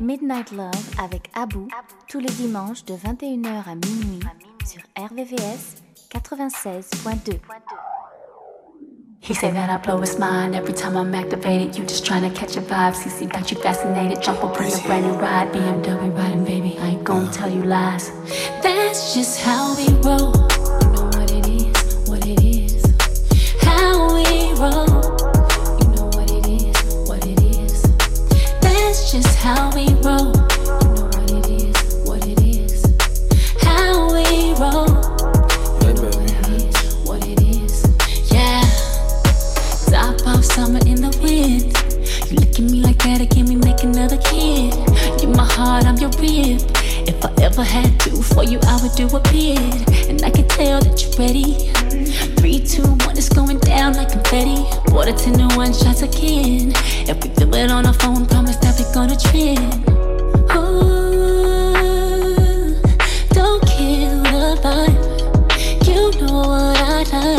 Midnight Love avec Abou tous les dimanches de 21h à minuit sur RVVS 96.2. He say that I blow his mind every time I'm activated. You just trying to catch a vibe. CC got you fascinated. Jump up on a brand new ride. BMW riding, baby. I ain't gonna tell you lies. That's just how we roll. You know what it is, what it is. How we roll. just how we If I ever had to for you, I would do a bid. And I can tell that you're ready. Three, two, one, it's going down like confetti. Water to one shots again. If we feel it on our phone, promise that we're gonna trend. Ooh, don't kill the vibe. You know what I like,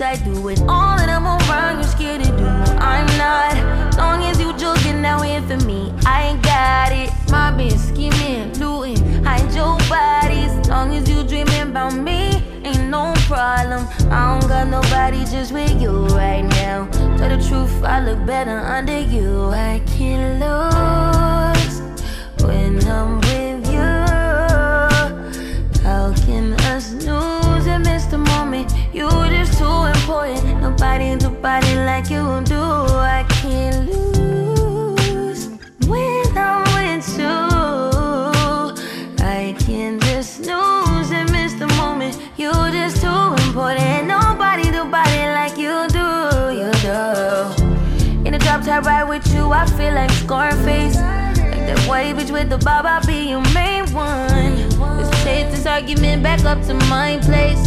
I do it all, and I'm around. you're scared to do? I'm not. Long as you joking, now in for me. I ain't got it. My bitch scheming, looting, hide your bodies. Long as you dreaming about me, ain't no problem. I don't got nobody just with you right now. Tell the truth, I look better under you. I can't lose when I'm with you. How can us lose and miss the moment? You. Nobody do body like you do. I can't lose when I'm with you. I can't just lose and miss the moment. You're just too important. Nobody do body like you do. You do. In the drop top ride with you, I feel like Scarface. Like that white bitch with the bob, I'll be your main one. Let's take this argument back up to my place.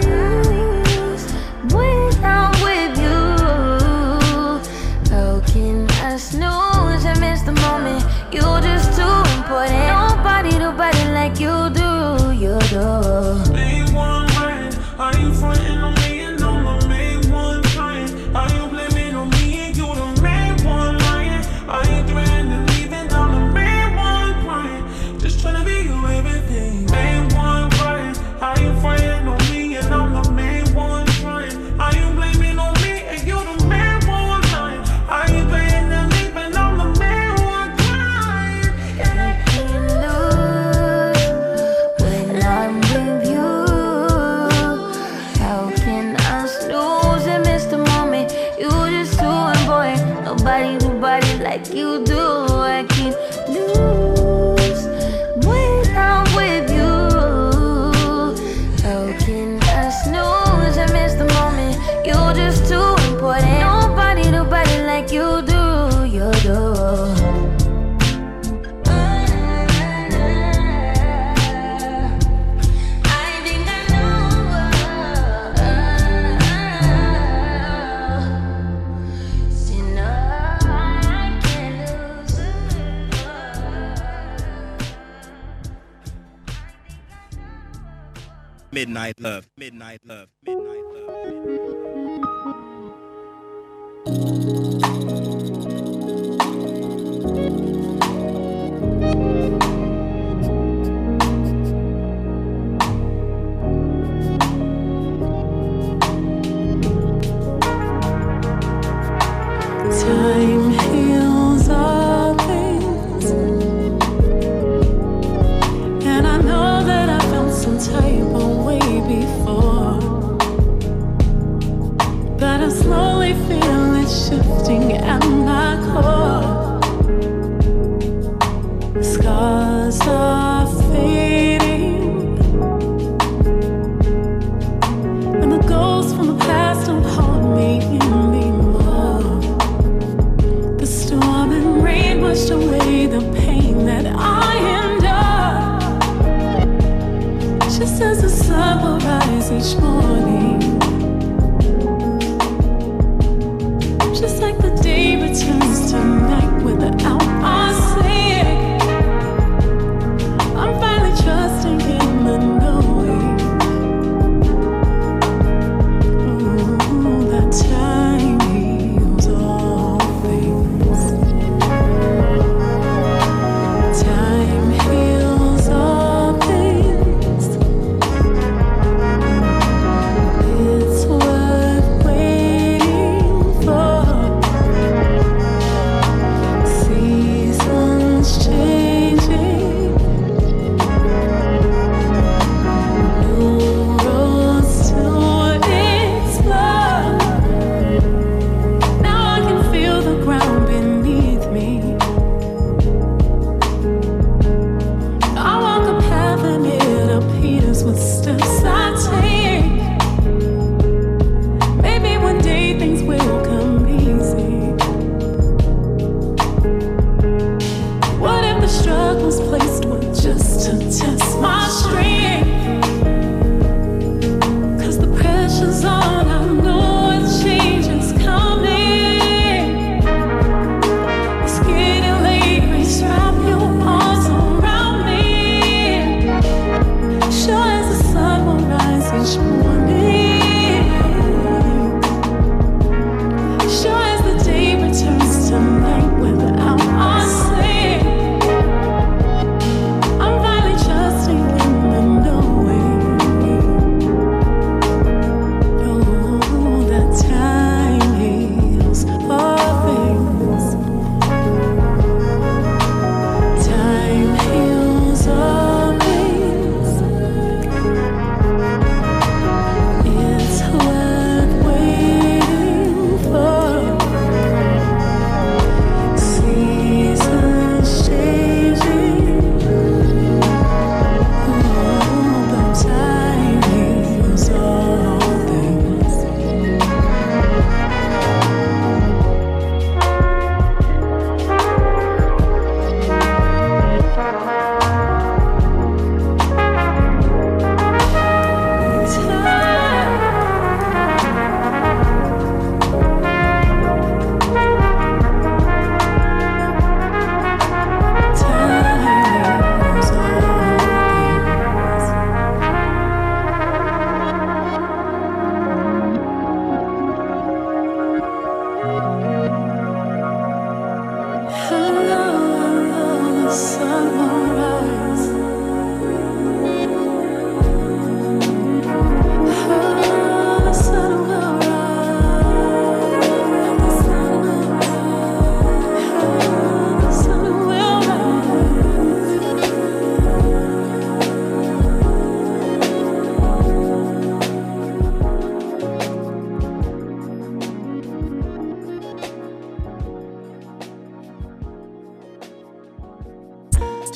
You're just too important. midnight love. midnight love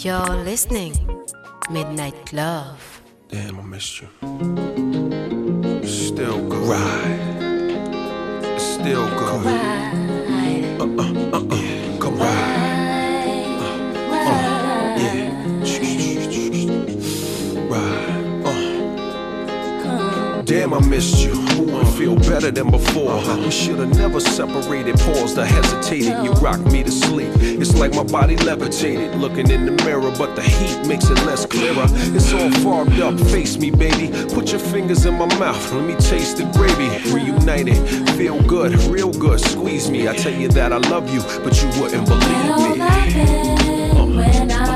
You're listening. Midnight Love. Damn, I missed you. Still good. Ride. Still good. Ride. Damn, I missed you. Ooh, I feel better than before. We should've never separated. Paused, I hesitated. You rocked me to sleep. It's like my body levitated. Looking in the mirror, but the heat makes it less clearer. It's all fogged up. Face me, baby. Put your fingers in my mouth. Let me taste the gravy. Reunited. Feel good, real good. Squeeze me. I tell you that I love you, but you wouldn't believe me. Uh.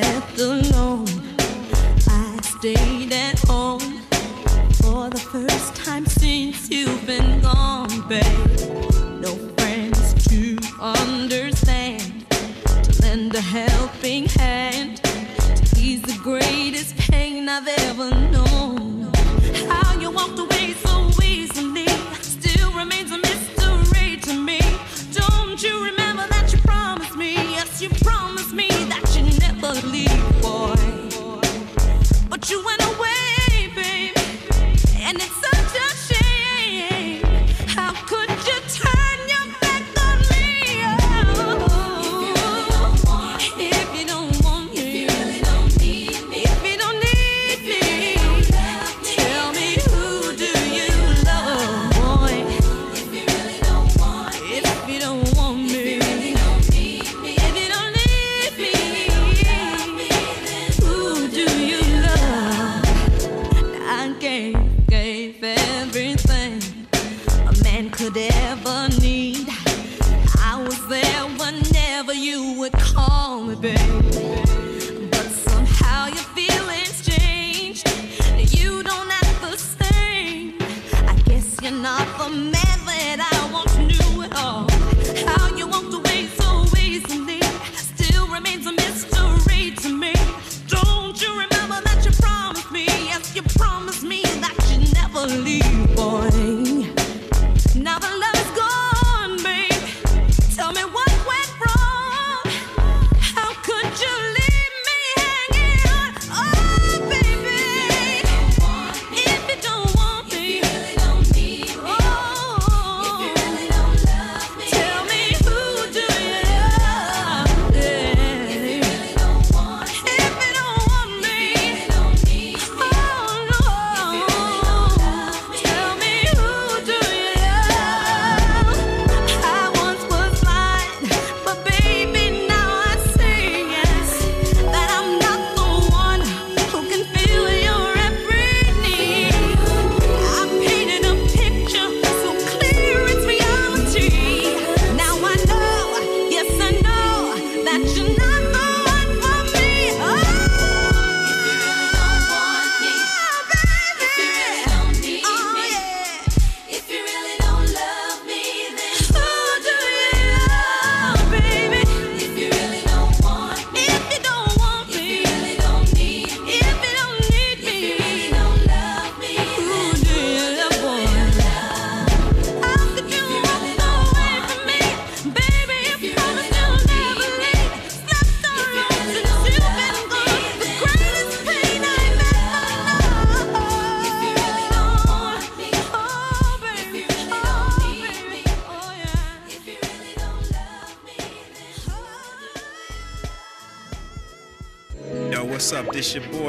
left alone. I stayed at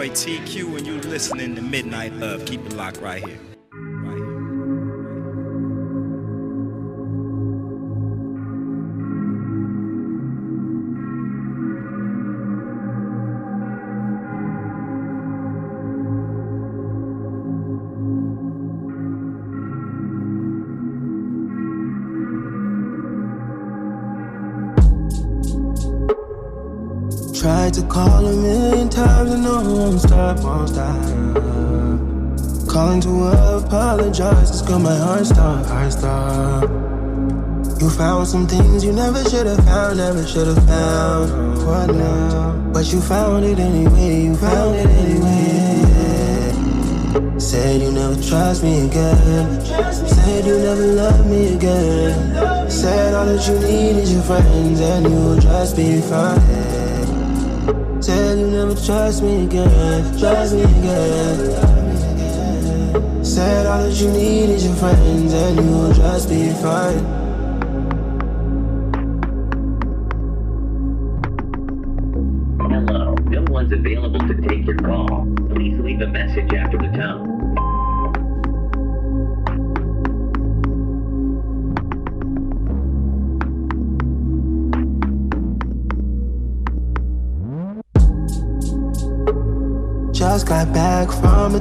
TQ should've found what now. But you found it anyway, you found it anyway. Said you never trust me again. Said you never love me again. Said all that you need is your friends and you'll just be fine. Said you never trust me again, trust me again. Said all that you need is your friends and you'll just be fine.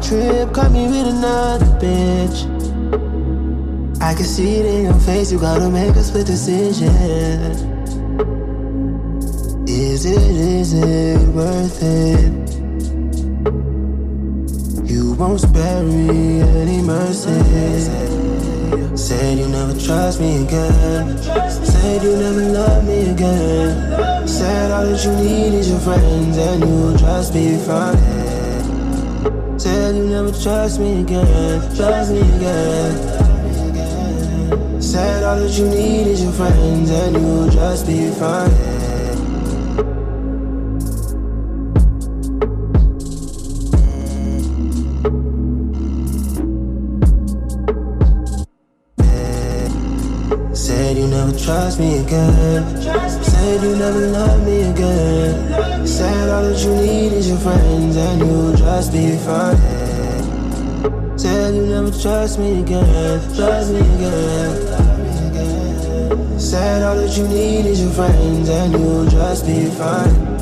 Trip, caught me with another bitch. I can see it in your face, you gotta make a split decision. Is it, is it worth it? You won't spare me any mercy. Said you never trust me again. Said you never love me again. Said all that you need is your friends and you'll just be fine. You never trust me again, trust me again. Said all that you need is your friends and you'll just be fine. Said you never trust me again. Said you never love me again. Said all that you need is your friends and you'll just be fine. Said you never trust me again, trust me again. Said all that you need is your friends and you'll just be fine.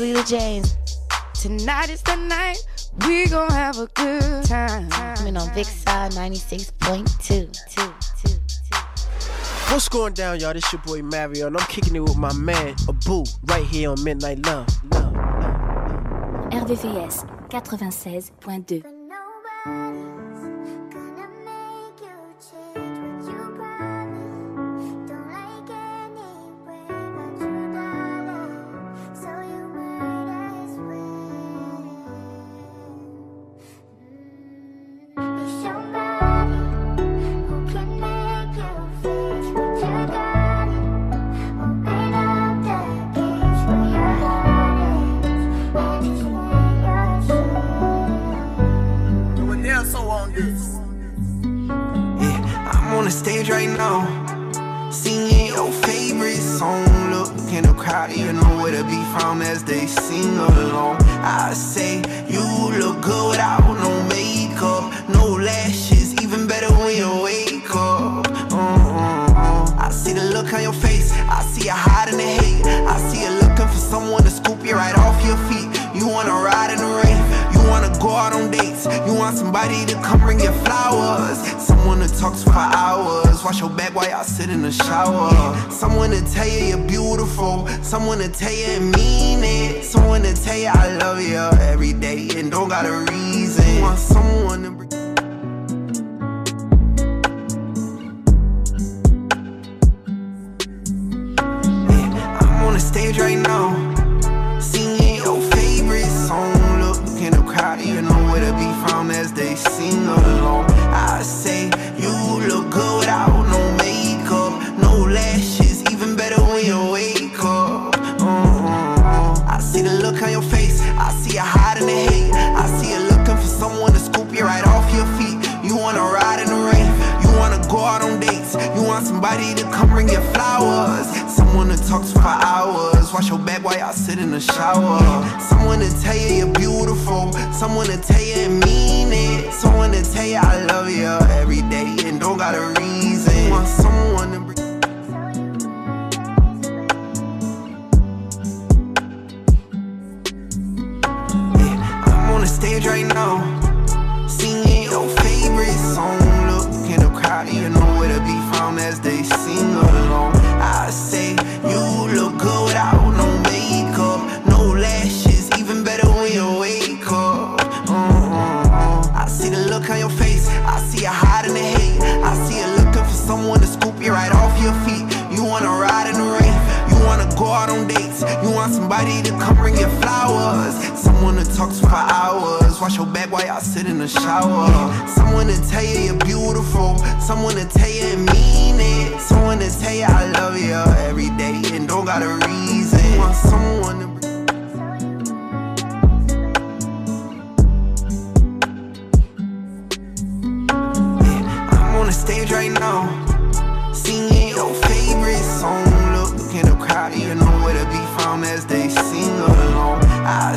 Leela James. Tonight is the night. We gon' have a good time. Coming on Vixar 96.2. What's going down, y'all? This your boy Mario, and I'm kicking it with my man Abu right here on Midnight Love. Love. RVVS 96.2. look on your face, I see you hiding the hate. I see you looking for someone to scoop you right off your feet. You wanna ride in the rain, you wanna go out on dates, you want somebody to come bring you flowers, someone to talk to for hours. Wash your back while y'all sit in the shower. Someone to tell you you're beautiful, someone to tell you and mean it, someone to tell you I love you every day and don't got a reason. You want someone to sit in the shower. Someone to tell you you're beautiful, someone to tell you and mean it, someone to tell you I love you every day and don't got a reason. Want someone to bring stage right now, shower. Someone to tell you you're beautiful, someone to tell you and mean it, someone to tell you I love you every day and don't got a reason. Want someone to stage right now, singing your favorite song. Look in the crowd, you know where to be found as they sing along. I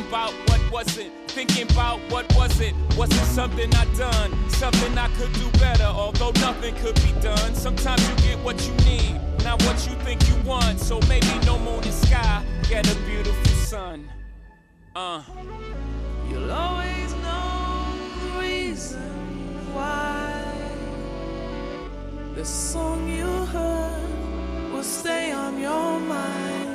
thinking about what wasn't, thinking about what wasn't. Wasn't something I done, something I could do better. Although nothing could be done. Sometimes you get what you need, not what you think you want. So maybe no moon and sky, get a beautiful sun. Uh. You'll always know the reason why the song you heard will stay on your mind.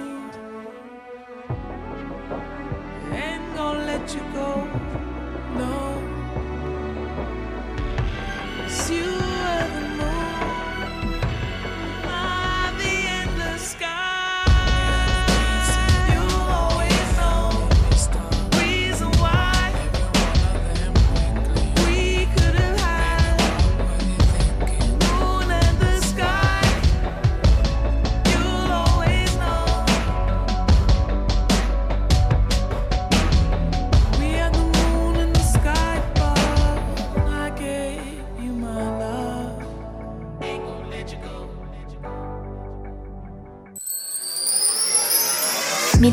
Let you go, no. 'Cause you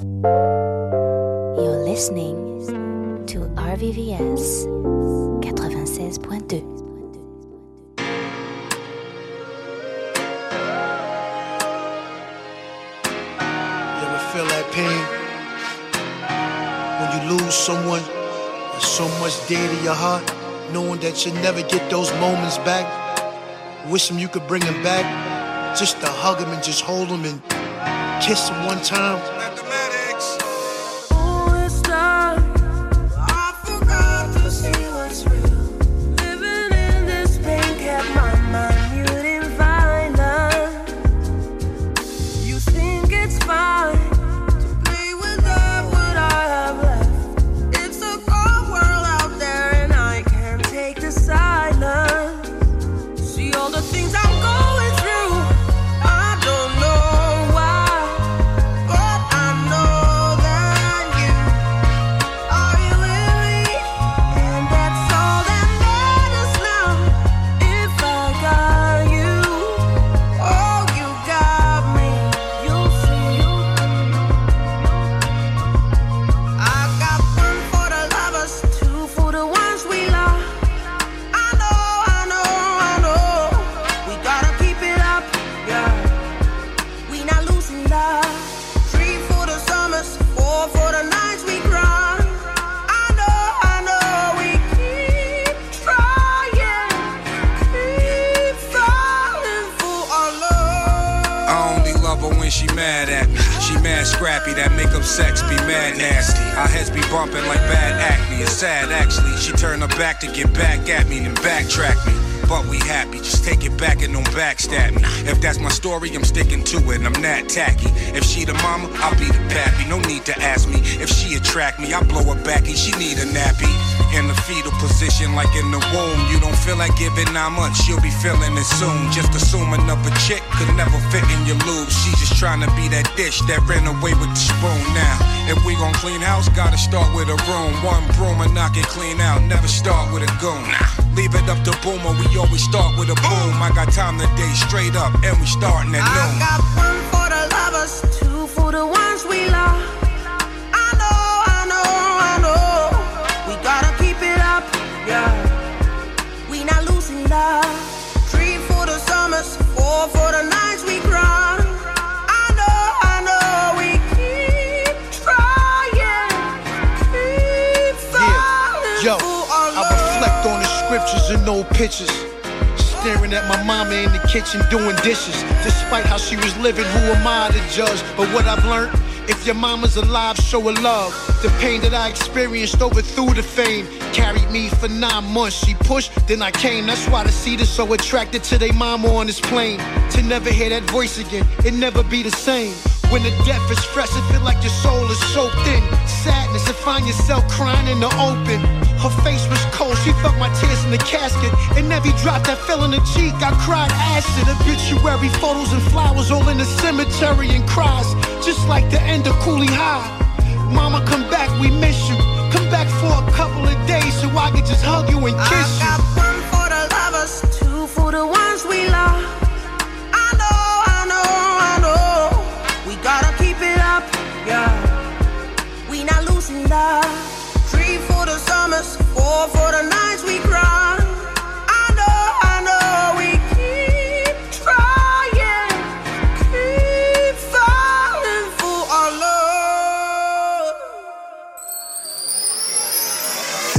You're listening to RVVS 96.2. someone there's so much dear to your heart, knowing that you'll never get those moments back. Wishing you could bring them back, just to hug them and just hold them and kiss them one time. Story, I'm sticking to it. I'm not tacky. If she the mama, I'll be the pappy. No need to ask me if she attract me. I blow her backy, she need a nappy. In the fetal position, like in the womb. You don't feel like giving nine months, she'll be feeling it soon. Just assuming of a chick could never fit in your lube. She just trying to be that dish that ran away with the spoon. Now, if we gon' clean house, gotta start with a room. One broom and knock it clean out. Never start with a goon. Leave it up to boomer, we always start with a boom. I got time today, straight up, and we starting at noon. Pictures. Staring at my mama in the kitchen doing dishes. Despite how she was living, who am I to judge? But what I've learned, if your mama's alive, show her love. The pain that I experienced over through the fame. Carried me for nine months. She pushed, then I came. That's why the seed so attracted to their mama on this plane. To never hear that voice again, it never be the same. When the death is fresh, it feel like your soul is soaked in sadness and find yourself crying in the open. Her face was cold, she felt my tears in the casket. And every drop that fell in the cheek, I cried acid. Obituary photos and flowers all in the cemetery and cries, just like the end of Cooley High. Mama, come back, we miss you. Come back for a couple of days so I can just hug you and kiss you.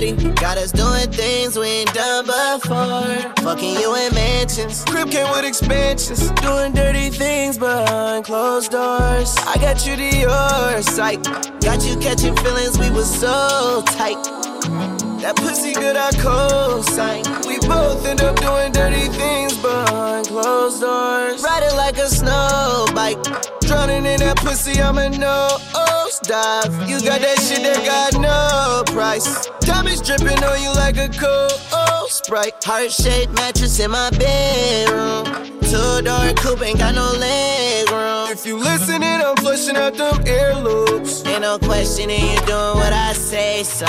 Got us doing things we ain't done before. Fucking you in mansions. Crib came with expansions. Doing dirty things behind closed doors. I got you to your sight. Got you catching feelings, we was so tight. That pussy good, I co-sign. We both end up doing dirty things behind closed doors. Riding like a snow bike. Drowning in that pussy, I'm a nose dive. You got that shit that got no price. Diamonds dripping on you like a cold sprite. Heart shaped mattress in my bedroom. Two door coupe ain't got no leg room. If you listening, I'm flushing out them earloops. Ain't no questioning, you doing what I say so.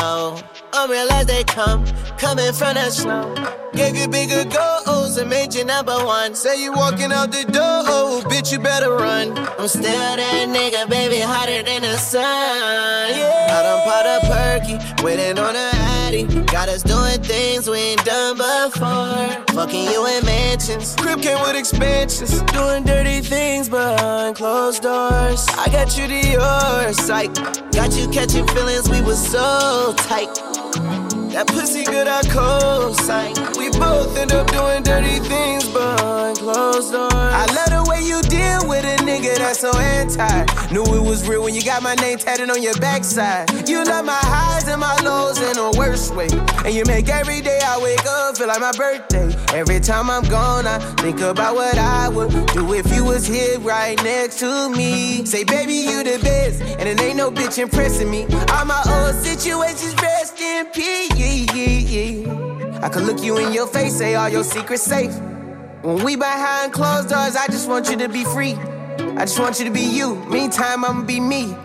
Oh, I'm as they come, coming from the snow. Gave you bigger goals and made you number one. Say you walking out the door, oh, bitch, you better run. I'm still that nigga, baby, hotter than the sun. Yeah. I done pot a perky, waiting on a addy. Got us doing things we ain't done before. Fucking you in mansions, crib came with expansions. Doing dirty things behind closed doors. I got you to your sight, got you catching feelings. We were so tight. That pussy good, I co-sign. We both end up doing dirty things behind closed doors. I love the way you deal with a nigga that's so anti. Knew it was real when you got my name tatted on your backside. You love my highs and my lows in a worse way. And you make every day I wake up feel like my birthday. Every time I'm gone, I think about what I would do if you was here right next to me. Say, baby, you the best, and it ain't no bitch impressing me. All my old situations rest in peace. I could look you in your face, say all your secrets safe. When we behind closed doors, I just want you to be free. I just want you to be you. Meantime, I'ma be me.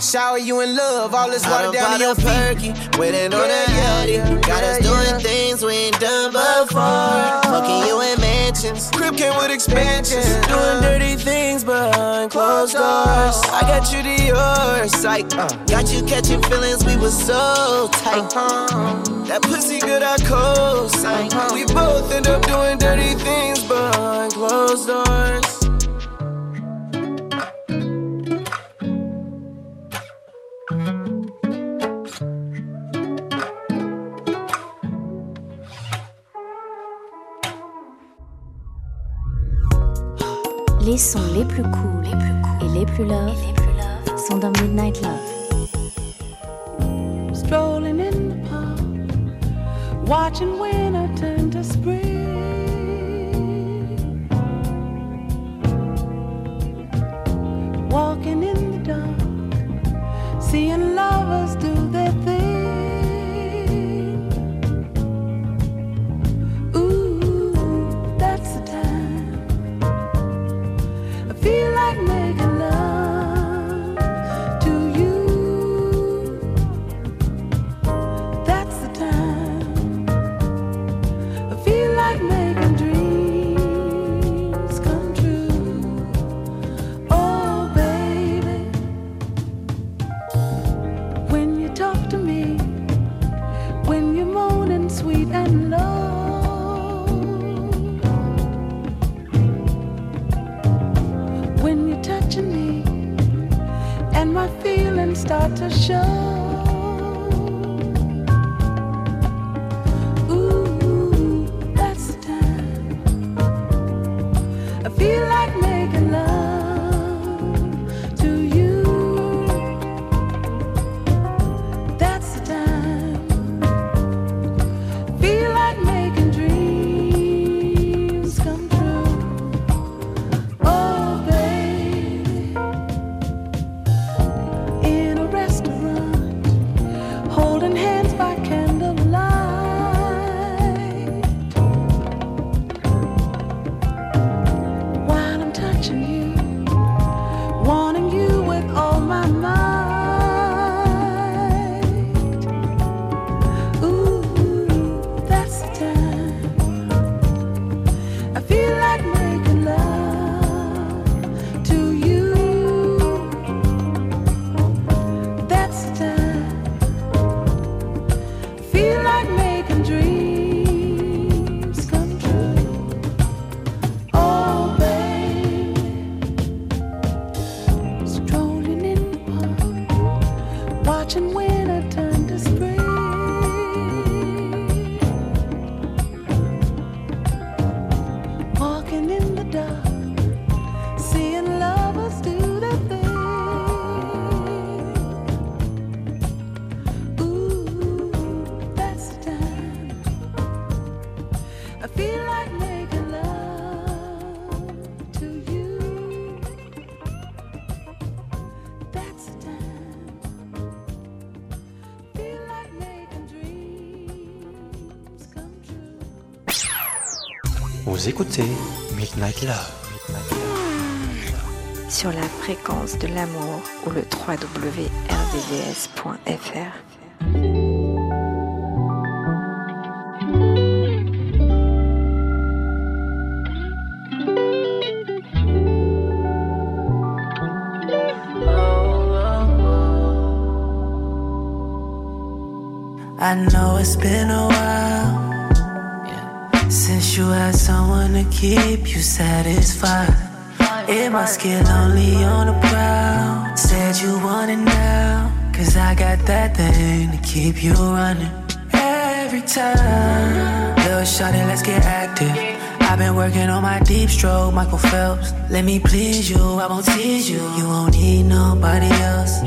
Shower you in love, all this water down to your feet. Perky, waiting on a yachty. Got us doing things we ain't done before. Fucking you in mansions. Crib came with expansions. Doing dirty things behind closed doors. I got you to your sight. Uh. Got you catching feelings, we was so tight. Uh-huh. That pussy good, I co-sign. Uh-huh. We both end up doing dirty things behind closed doors. Les sons les plus cool, les plus cool et les plus love, et les plus love sont dans Midnight Love. Strolling in the park, watching winter turn to spring. Walking in the dark, seeing lovers do their thing. Start to show. Midnight Love. Sur sur la fréquence de l'amour ou le www.rdvs.fr. I know it's been a while to keep you satisfied. It must get lonely on the prowl. Said you want it now, cause I got that thing to keep you running. Every time, little shawty, let's get active. I've been working on my deep stroke, Michael Phelps. Let me please you, I won't tease you. You won't need nobody else.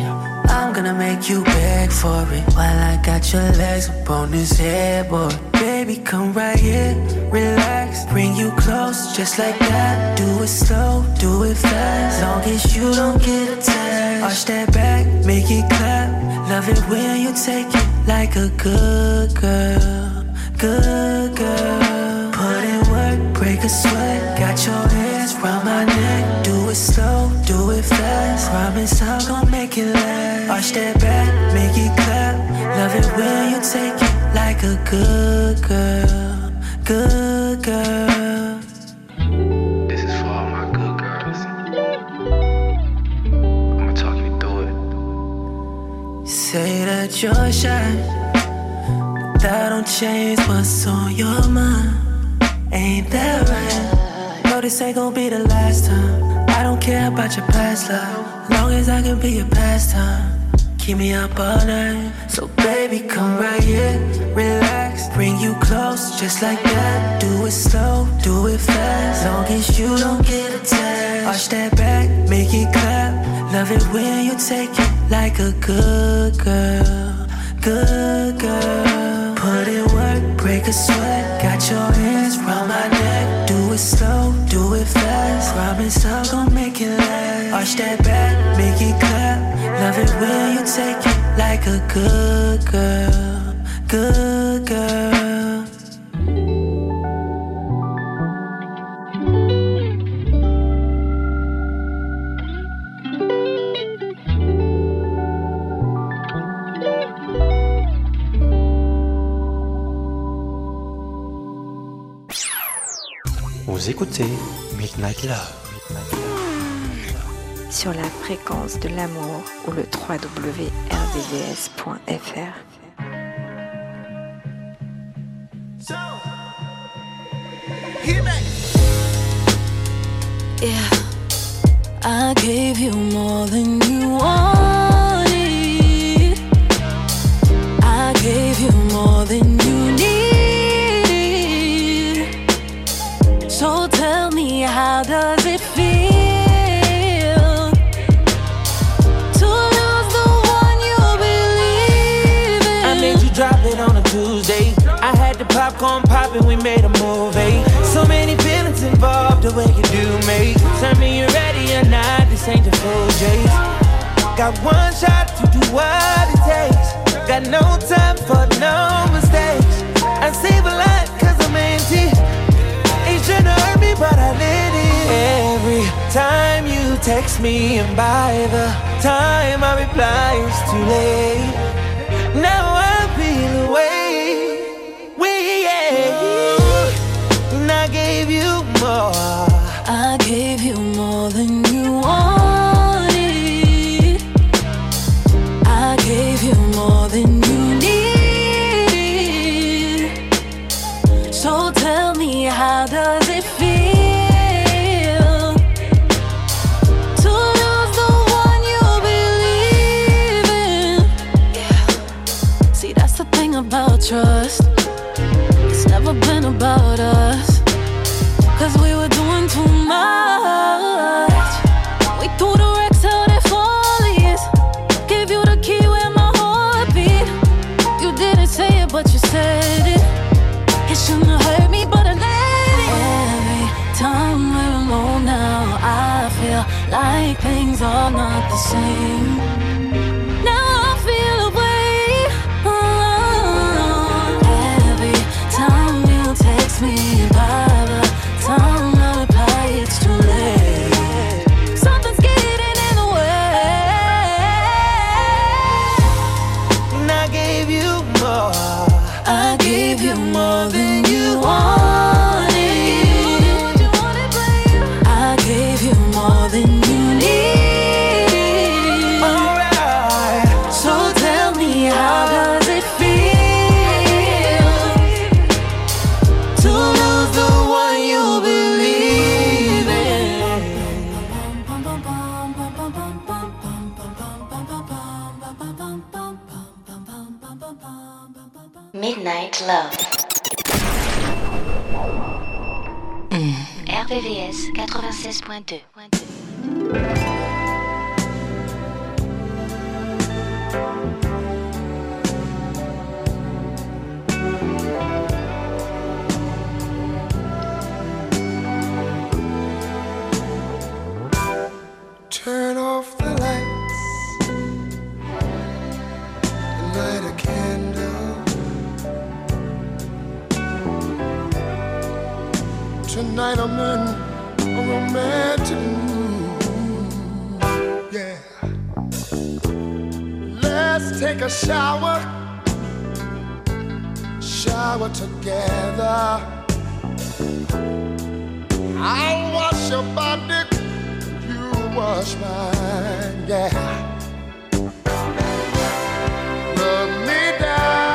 I'm gonna make you beg for it while I got your legs up on this headboard. Baby, come right here, relax, bring you close, just like that. Do it slow, do it fast, long as you don't get attached. Arch that back, make it clap. Love it when you take it like a good girl, good it slow, do it fast. Promise I'm gonna make it last. Arch that back, make it clap. Love it when you take it like a good girl, good girl. This is for all my good girls. I'ma talk you through it. Say that you're shy, but that don't change what's on your mind. Ain't that right? No, this ain't gonna be the last time. I don't care about your past love, long as I can be your pastime. Keep me up all night. So baby, come right here, relax, bring you close, just like that. Do it slow, do it fast, long as you don't get attached. Arch that back, make it clap. Love it when you take it like a good girl, good girl. Put in work, break a sweat, got your hands round my neck. Slow, do it fast. Promise I'm gonna make it last. Arch that back, make it clap. Love it when you take it like a good girl, good girl. Vous écoutez Midnight Love. sur la fréquence de l'amour ou le www.rdvs.fr. Yeah, I gave you more than you wanted. I gave you more than you need. How does it feel to lose the one you believe in? I made you drop it on a Tuesday. I had the popcorn popping, we made a movie. So many feelings involved, the way you do me. Tell me you're ready or not, this ain't the full J's. Got one shot to do what it takes. Got no time for no mistakes. I save a lot cause I'm empty. Tryna hurt me, but I let it. Every time you text me, and by the time I reply, it's too late. Now I feel away. We, yeah. And I gave you more. Much. We threw the wrecks out at Follies. Gave you the key where my heart beat. You didn't say it, but you said it. It shouldn't hurt me, but I let it. Every time we're alone now, I feel like things are not the same. love. Hmm. RVVS 96.2. Turn off Tonight I'm in a romantic mood. Yeah. Let's take a shower. Shower together. I'll wash your body. You wash mine. Yeah. Love me down.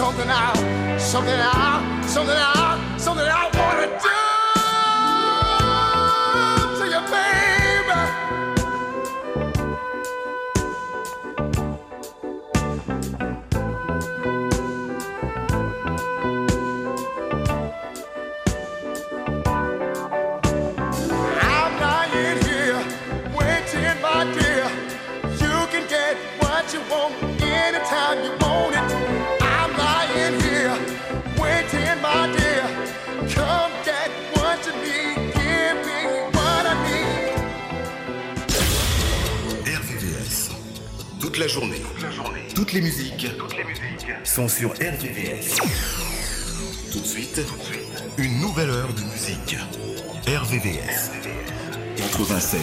something I MBS. MBS. Todas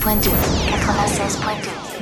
96.2 96.2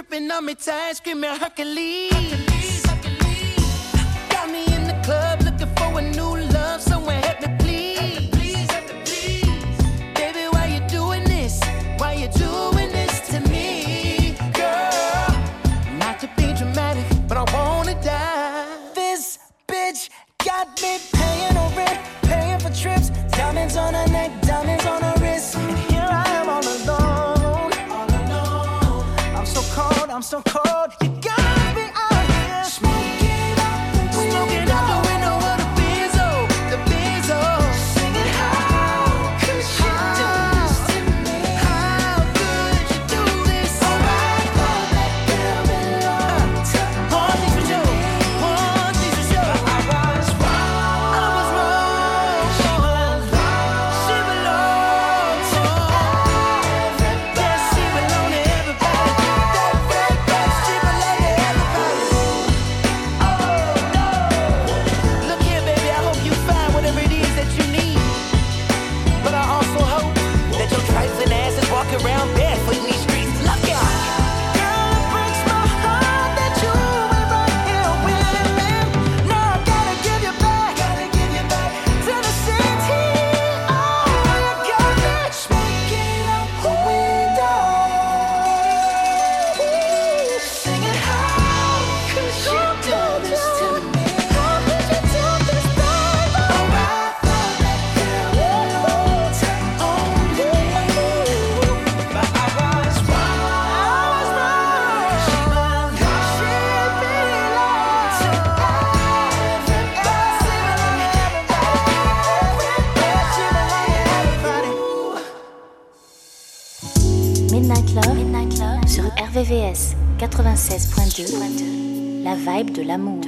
gripping on me tight, screaming Hercules. 96.2. La vibe de l'amour.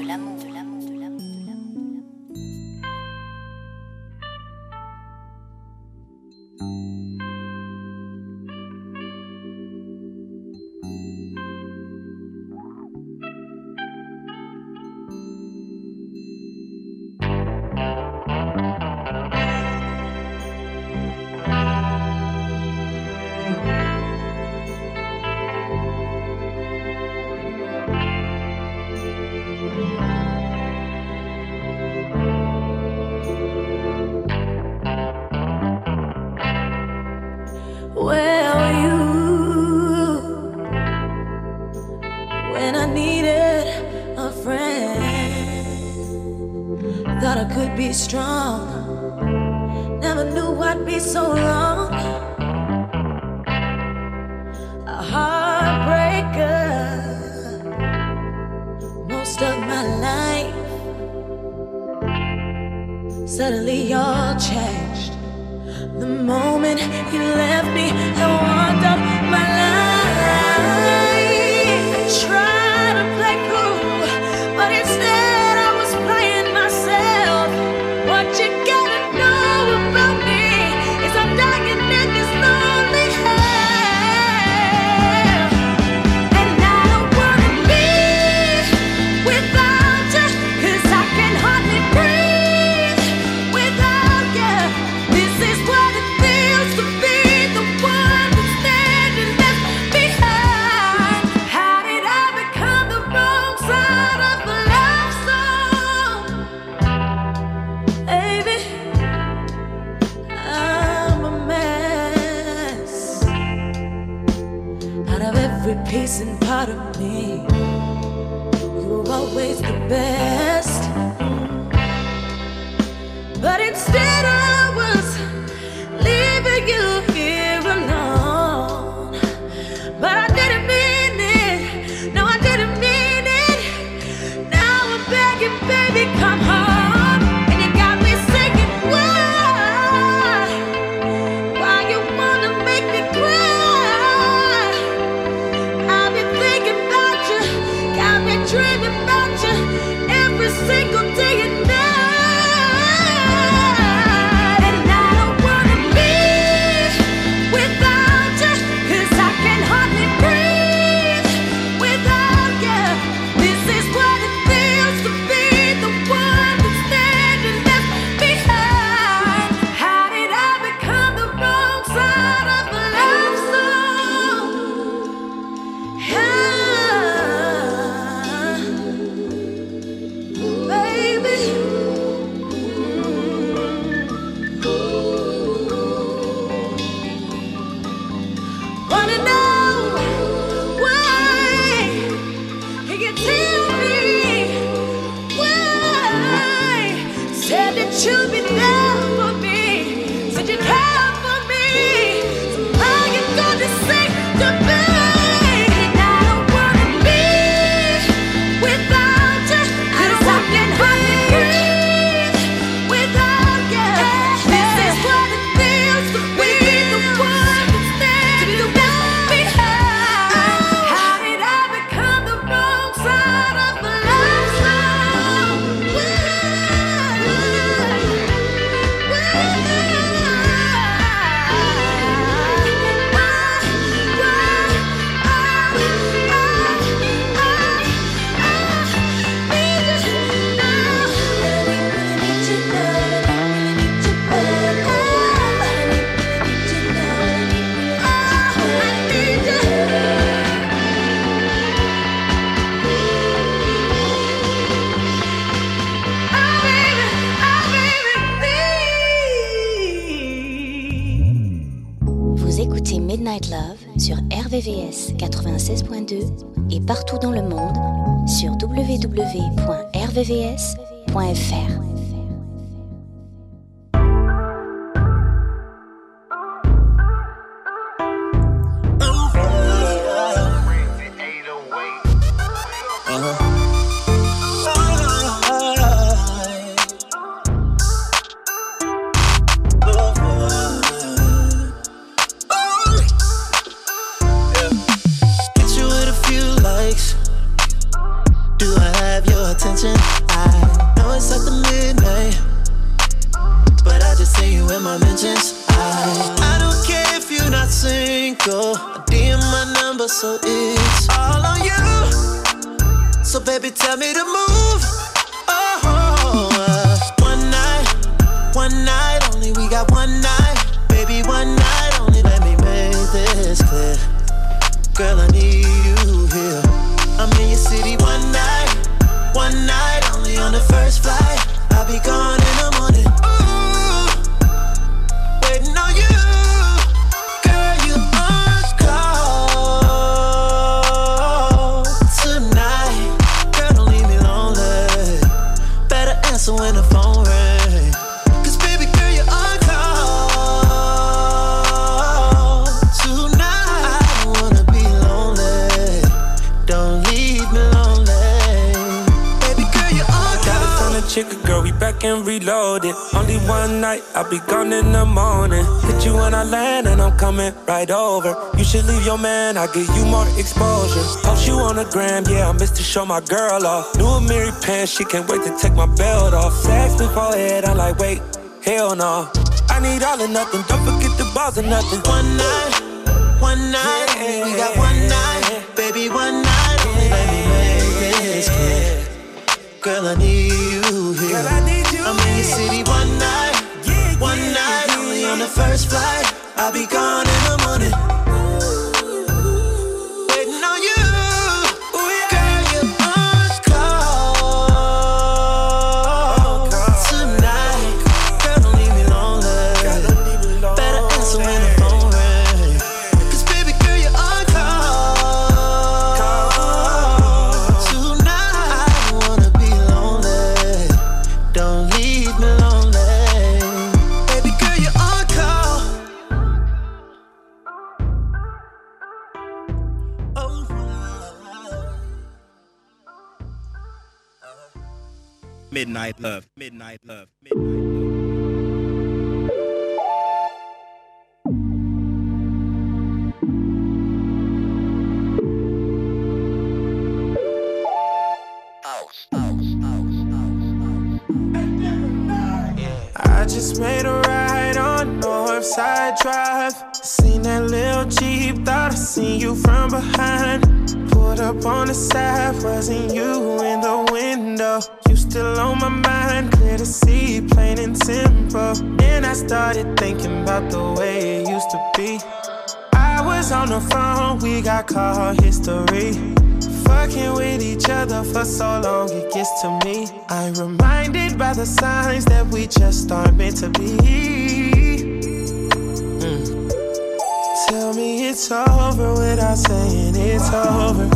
show my girl off. New Mary pants, she can't wait to take my belt off. Sex before head, I'm like, wait, hell no. I need all or nothing, don't forget the balls or nothing. One night, one night, yeah. we got one night, baby, one night. Let me make this. Girl, I need you here. Girl, I need you I'm in your city one night, yeah, one yeah, night, only on the first flight. I'll be gone. Call history. Fucking with each other for so long, it gets to me. I'm reminded by the signs that we just aren't meant to be. Mm. Tell me it's over without saying it's over.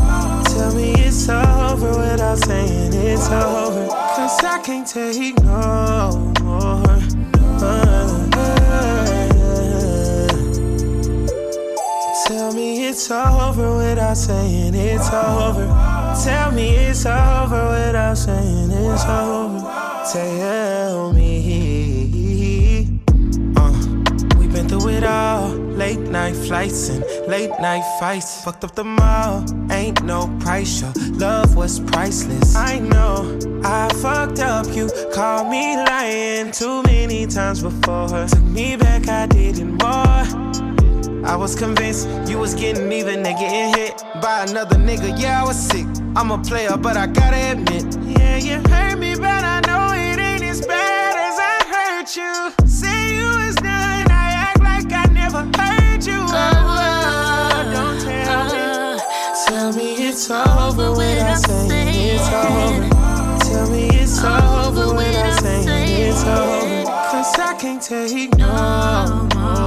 Tell me it's over without saying it's over. Cause I can't take no it's over without saying it's over. Tell me it's over without saying it's over. Tell me. Uh, we've been through it all. Late night flights and late night fights. Fucked up the mall. Ain't no price. Your love was priceless. I know I fucked up. You called me lying too many times before. Took me back, I didn't more. I was convinced you was getting even and getting hit by another nigga. Yeah, I was sick. I'm a player, but I gotta admit. Yeah, you hurt me, but I know it ain't as bad as I hurt you. Say you was done, I act like I never heard you. Oh, don't tell me. Uh-huh. Tell me it's over without saying it's over. Tell me it's over without saying it's over. Cause I can't take no more.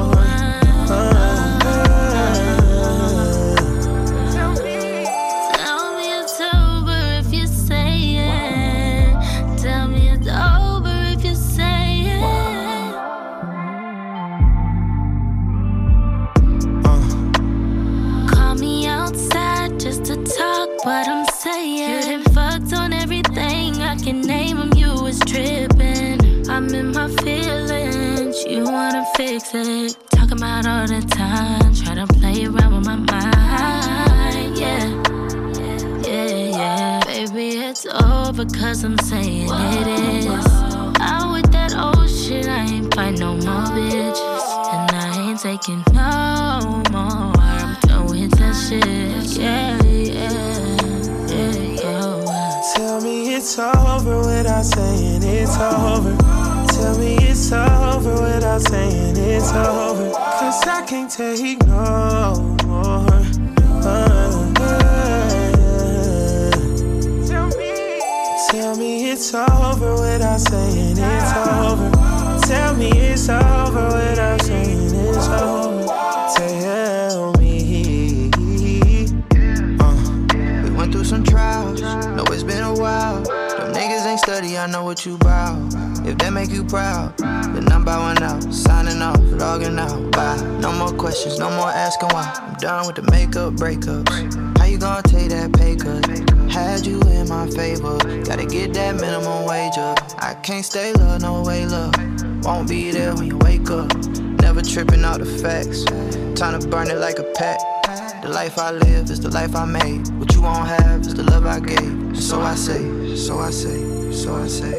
Life I live is the life I made. What you won't have is the love I gave. So I say, so I say, so I say.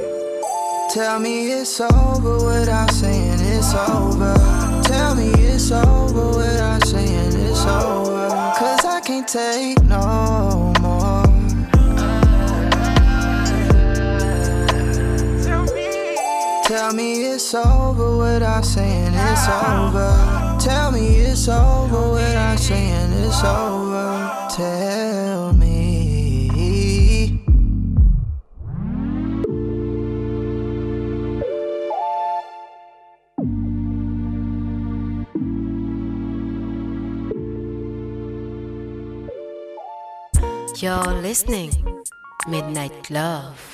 Tell me it's over without saying it's over. Tell me it's over without saying it's over. Cause I can't take no more. Tell me it's over without saying it's over. Tell me it's over without saying it's over. Tell me. You're listening Midnight Love.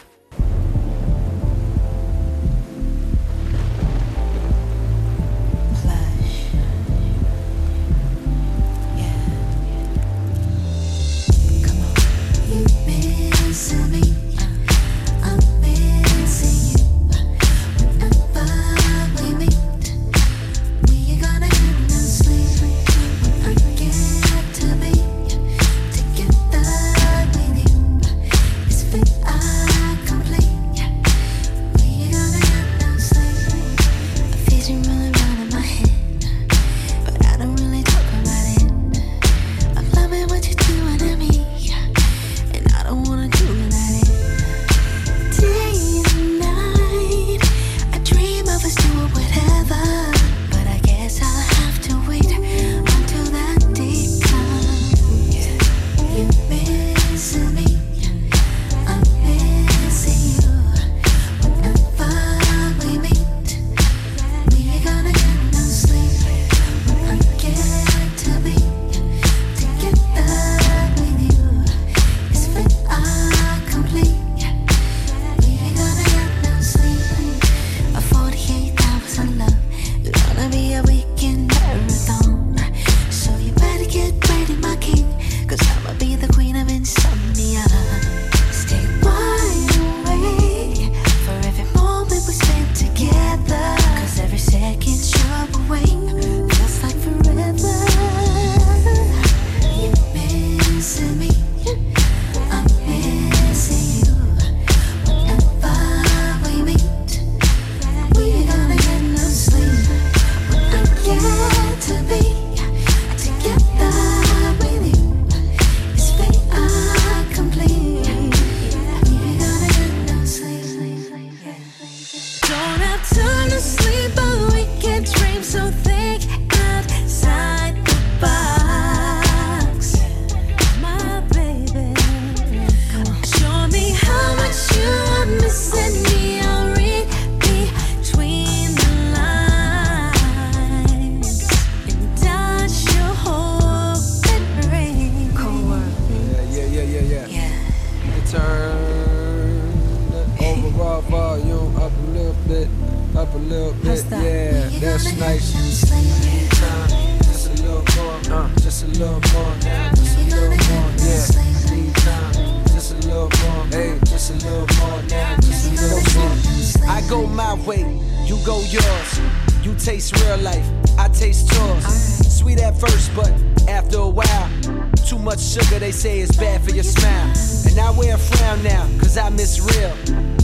Wear now, cause I miss real.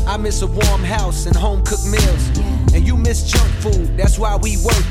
I miss a warm house and home cooked meals. And you miss junk food, that's why we work.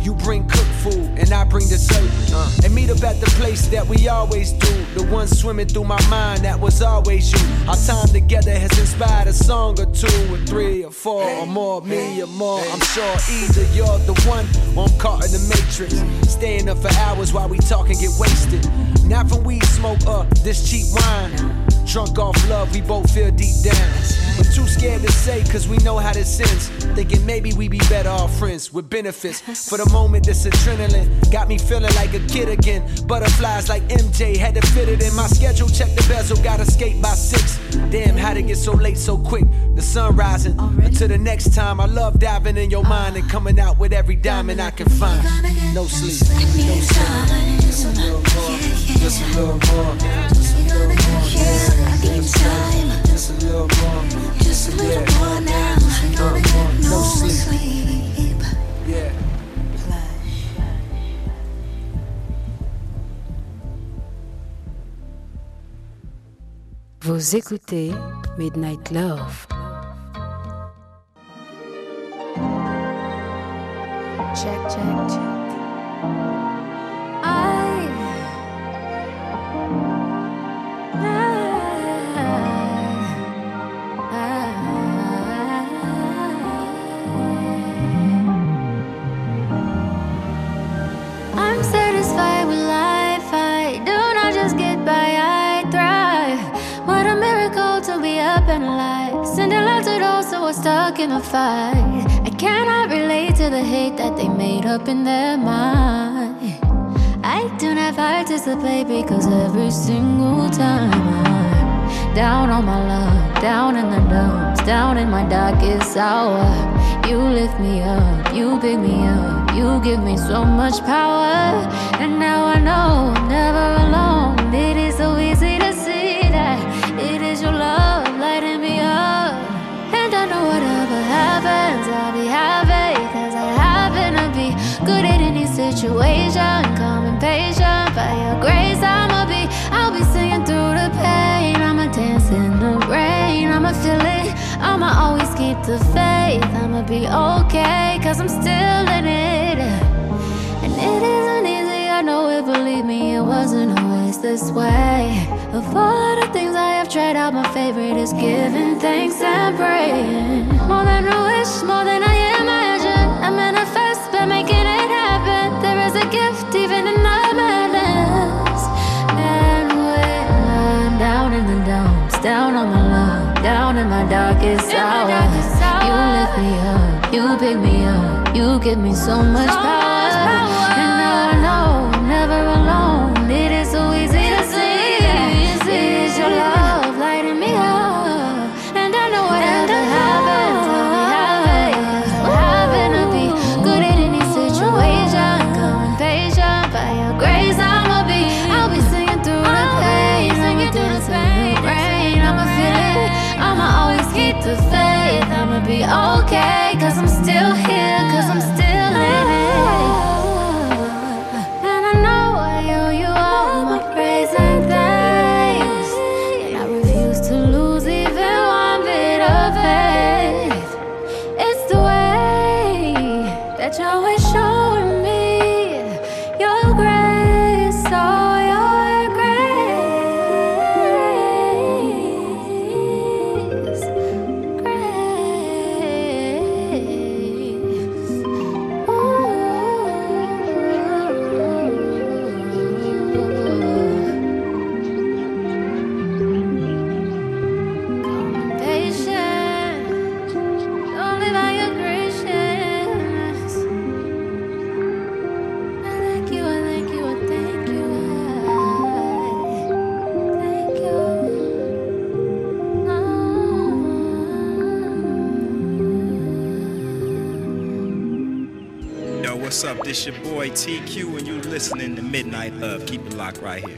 You bring cooked food, and I bring dessert. Uh, and meet up at the place that we always do. The one swimming through my mind, that was always you. Our time together has inspired a song or two, or three, or four, or more, me or more. I'm sure either you're the one, or I'm caught in the matrix. Staying up for hours while we talk and get wasted. Not from weed smoke or this cheap wine. Drunk off love, we both feel deep down. But too scared to say, cause we know how this ends. Thinking maybe we be better off friends with benefits. For the moment, this adrenaline got me feeling like a kid again. Butterflies like MJ, had to fit it in my schedule. Check the bezel, gotta skate by six. Damn, how'd it get so late so quick? The sun rising. Until the next time, I love diving in your mind and coming out with every diamond I can find. No sleep, no sleep. Just a little more, just a little more, just a little more, Vous écoutez Midnight Love. Check, check, check. In a fight. I cannot relate to the hate that they made up in their mind. I do not participate because every single time I'm down on my luck, down in the dumps, down in my darkest hour. You lift me up, you pick me up, you give me so much power. And now I know I'm never alone. Situation. Calm and patient. By your grace, I'ma be. I'll be singing through the pain. I'ma dance in the rain. I'ma feel it. I'ma always keep the faith. I'ma be okay. Cause I'm still in it. And it isn't easy, I know it, believe me, it wasn't always this way. Of all the things I have tried out, my favorite is giving thanks and praying. More than a wish, more than I imagine. I manifest by making it you lift me up, you pick me up, you give me so much power. And now right here.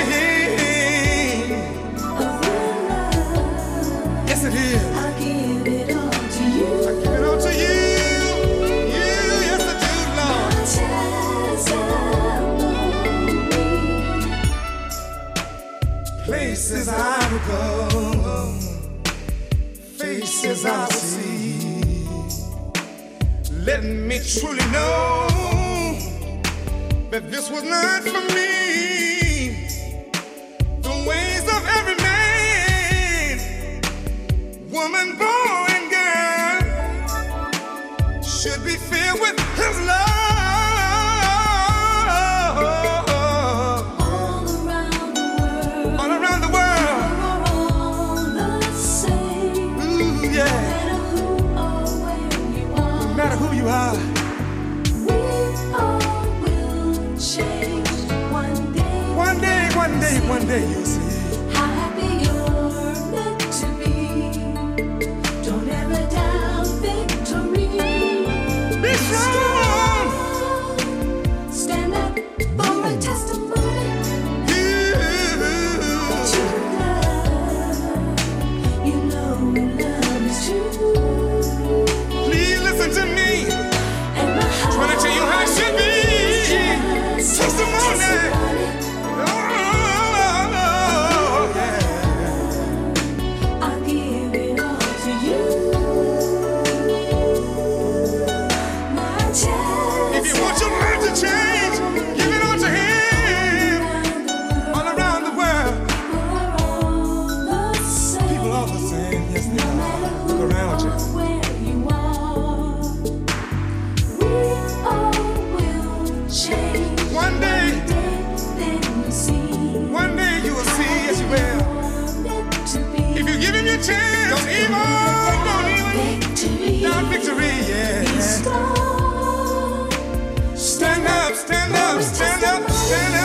typical faces I see. Let me truly know that this was not for me. The ways of every man, woman, boy, and girl should be filled with his love. you high. All will change one day. One day, one day, one day. Stand up, stand up, stand up, stand up.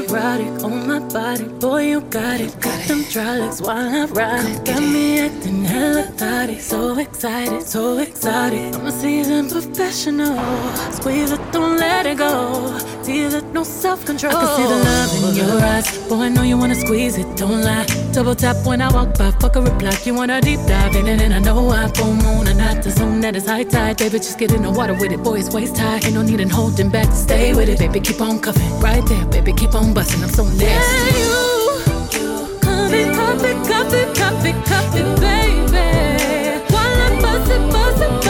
Erotic on my body. Boy, you got it. Got them dry legs while I ride it. Got me acting hella thotty. So excited, so excited. I'm a seasoned professional. Squeeze it, don't let it go. Feel it, no self control. I can see the love in your eyes. Boy, I know you wanna squeeze it, don't lie. Double tap when I walk by, fuck a reply. You wanna deep dive in it, and I know I full moon and not the zone that is high tide. Baby, just get in the water with it, boy, it's waist high. Ain't no need in holding back, stay with it, baby, keep on cuffing. Right there, baby, keep on busting. I'm so nasty. Yeah, you, and cuff it, cuff it, cuff it, cuff it, baby. While I bust it, bust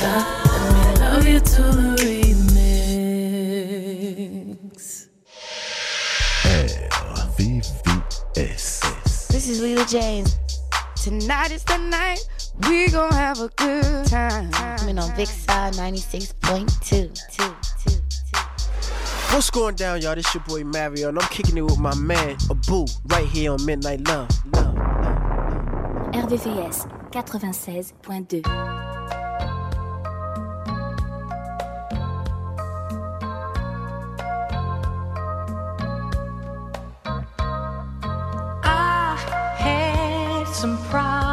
don't. Let me love you to the remix. RVVS. This is Lila James. Tonight is the night. We gon' have a good time. Coming on Vic Side 96.2. What's going down, y'all? This your boy Mario, and I'm kicking it with my man Abu right here on Midnight Love. Love, love, Love. RVVS 96.2. some problems,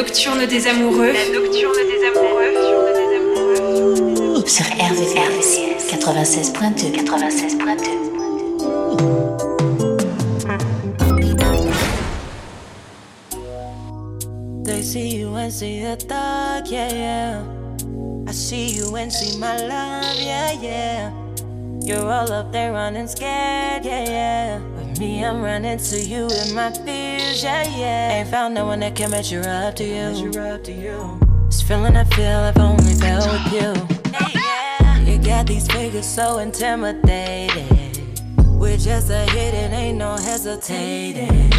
nocturne des amoureux. La nocturne des amoureux. Sur RVVS 96.2 96.2 They see you and see a thug, yeah, yeah. I see you and see my love, yeah, yeah. You're all up there running scared, yeah, yeah. With me, I'm running to you in my fears, yeah, yeah. Ain't found no one that can measure up to you. Measure up to you. This feeling I feel I've only felt with you. You got these figures so intimidated. With just a hit, it ain't no hesitating.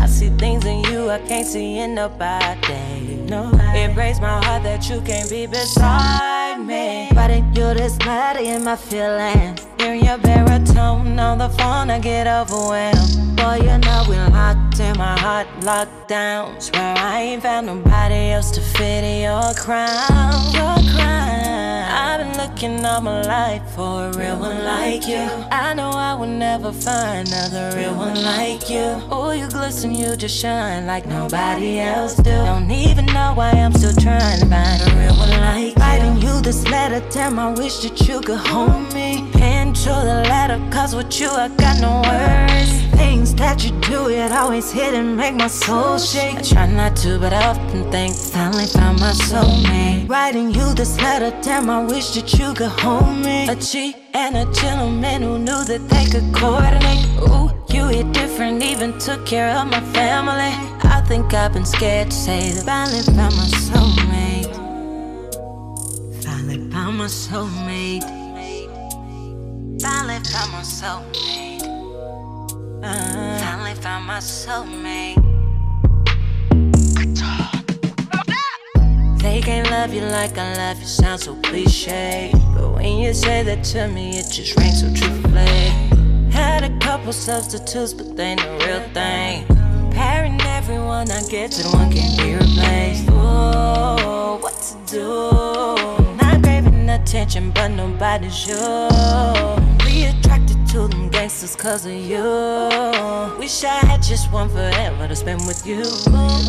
I see things in you I can't see in nobody. Nobody. It breaks my heart that you can't be beside me. Why didn't you this matter in my feelings? Hearing your baritone on the phone, I get overwhelmed. Boy, you know we're locked my heart locked down. Swear I ain't found nobody else to fit your crown. Your crown. I've been looking all my life for a real one like you. I know I will never find another real one like you. Oh, you glisten, you just shine like nobody else do. Don't even know why I'm still trying to find a real one like you. Writing you this letter, damn, I wish that you could hold me. Pen to the letter, cause with you I got no words. Things that you do, it always hit and make my soul shake. I try not to, but I often think, finally found my soulmate. Writing you this letter, damn, I wish that you could hold me. A cheat and a gentleman who knew that they could coordinate. Ooh, you hit different, even took care of my family. I think I've been scared to say that finally found my soulmate. Finally found my soulmate. Finally found my soulmate. Uh, finally found my soulmate. They can't love you like I love you, sounds so cliche. But when you say that to me, it just rings so truthfully. Had a couple substitutes, but they ain't the real thing. Comparing everyone I get to the one can't be replaced. Ooh, what to do? Not craving attention, but nobody's you. We attracted to them gangsters cause of you. Wish I had just one forever to spend with you.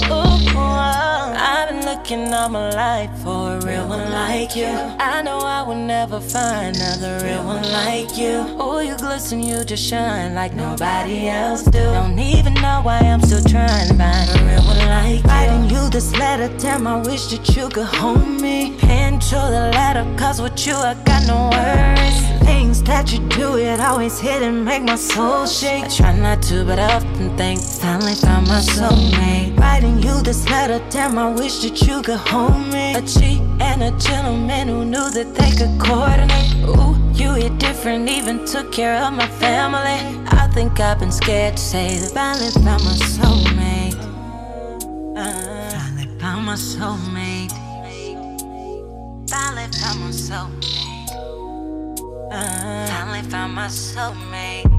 I've been looking all my life for a real one like you. I know I will never find another real one like you. Oh, you glisten, you just shine like nobody else do. Don't even know why I'm still trying to find a real one like you. Writing you this letter, damn, I wish that you could hold me. Pen to the letter, cause with you I got no words. Things that you do, it always hit and make my soul shake. I try not to, but I often think, finally found my soulmate. Writing you this letter, damn, I wish that you could hold me. A cheat and a gentleman who knew that they could coordinate. Ooh, you hit different, even took care of my family. I think I've been scared to say that finally found my soulmate. Uh, finally found my soulmate. Finally found my soulmate. Finally found my soulmate.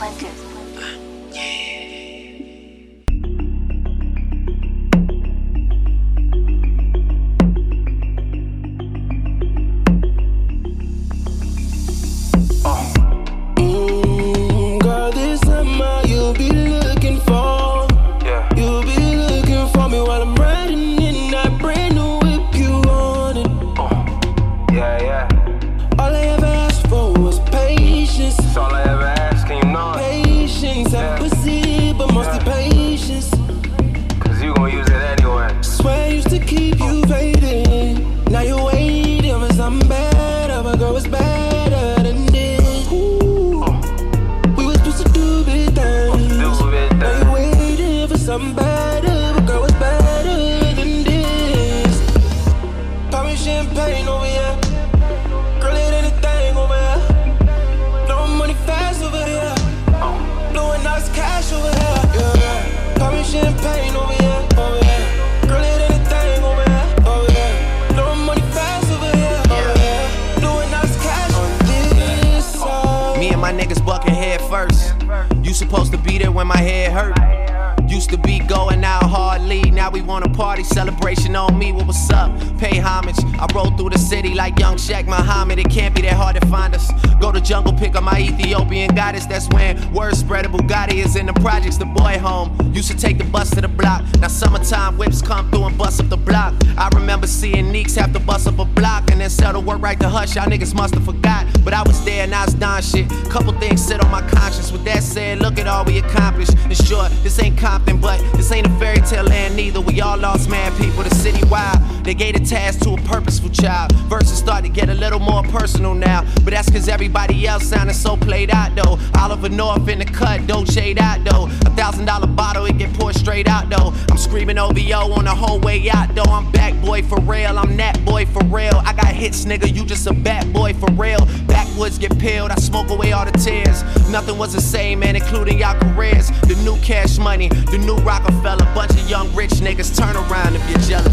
get peeled, I smoke away all the tears. Nothing was the same, man, including y'all careers. The new cash money, the new Rockefeller, bunch of young rich niggas turn around if you're jealous.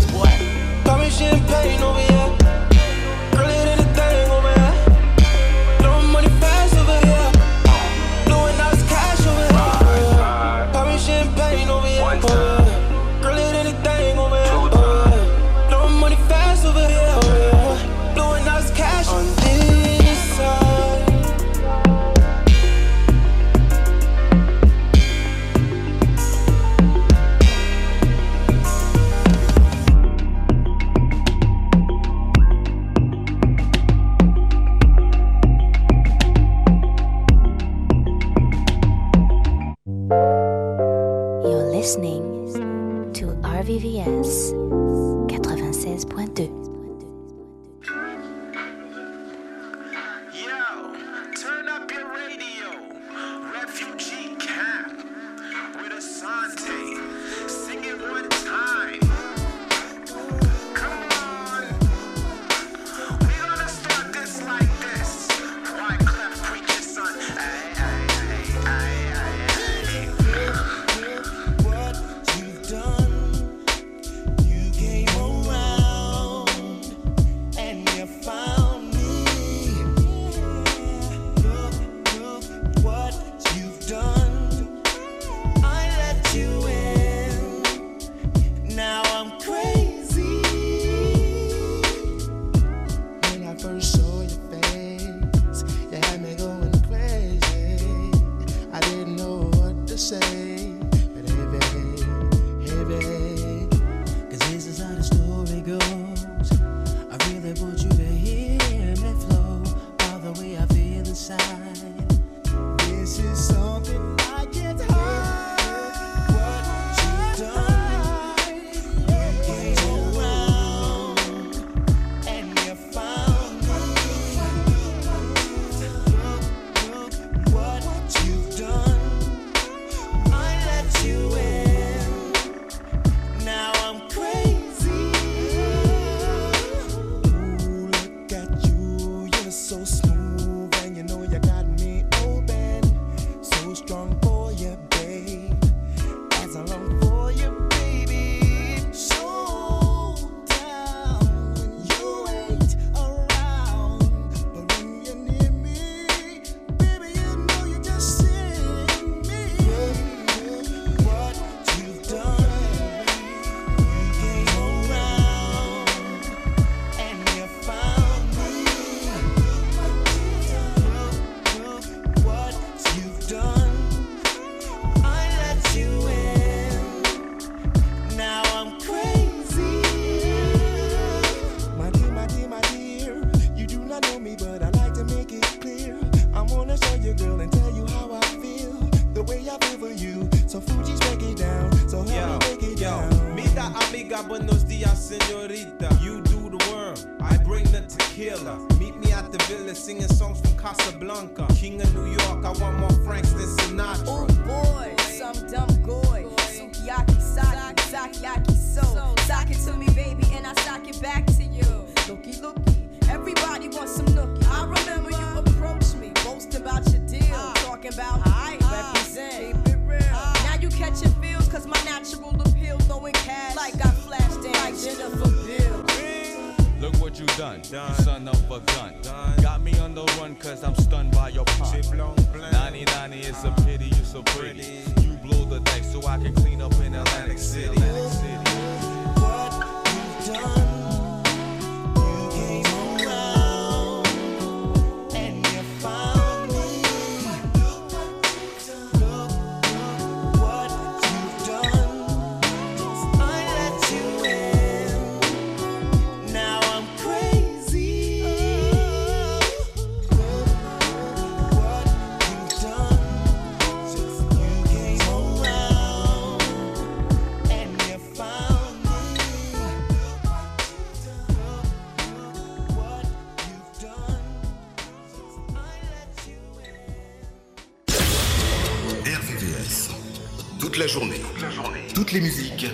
Toutes les musiques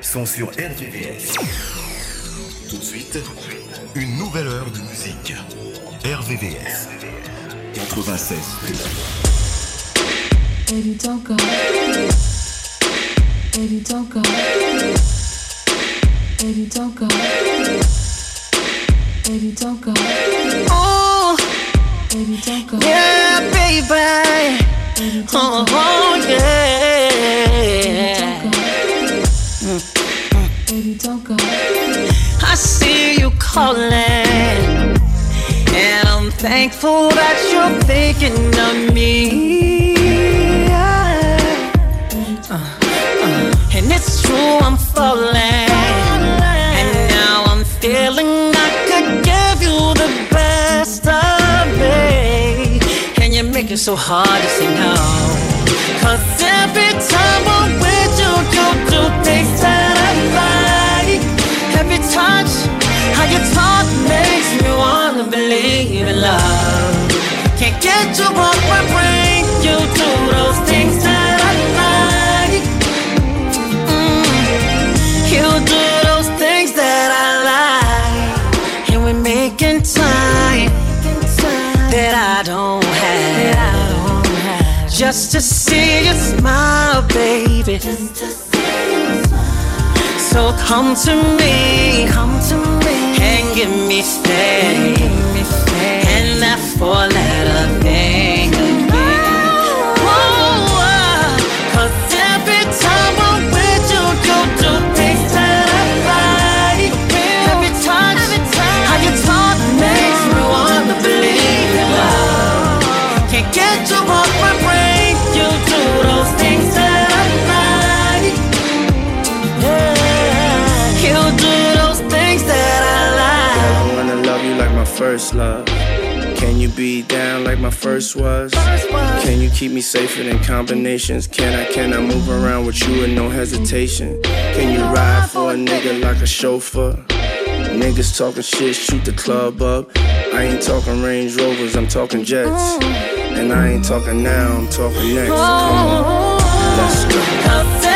sont sur RVVS. Tout de suite, une nouvelle heure de musique. RVVS 96. Baby, don't go. Thinking of me. Uh, uh, and it's true, I'm falling, and now I'm feeling I could give you the best of me, and you make it so hard to say no. That I don't have. Just to see you smile, baby. So come to me, come to me, and give me stay, and that four first love. Can you be down like my first was? Can you keep me safer than combinations? Can I, can I move around with you with no hesitation? Can you ride for a nigga like a chauffeur? Niggas talking shit, shoot the club up. I ain't talking Range Rovers, I'm talking jets. Mm. And I ain't talking now, I'm talking next. Come on, oh. let's go.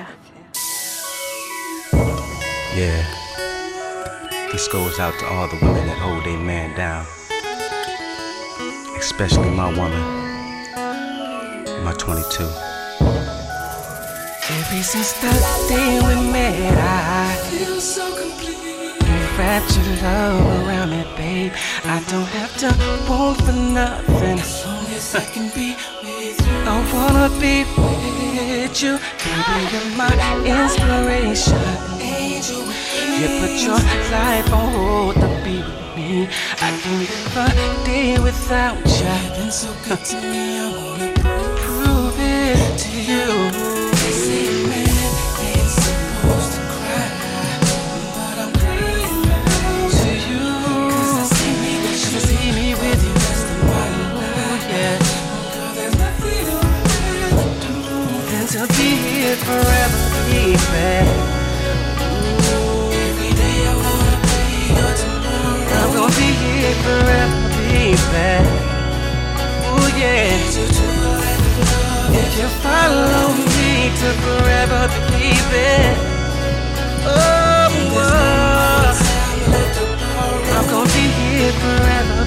www.rvvs.fr. Yeah. This goes out to all the women that hold a man down. Especially my woman. My 22. Ever since the day we met, I feel so complete. You wrapped your love around me, babe. I don't have to want for nothing. As long as I can be with you. I wanna be with you. Baby, you're my inspiration. Angel, you put your life on hold to be with me. I can't live a day without you. You've been so good to me, I wanna prove it to you. Baby. Every day I wanna be your tomorrow. I'm gonna be here forever, baby. Oh yeah. If you follow me to forever. Oh. I'm gonna be here forever.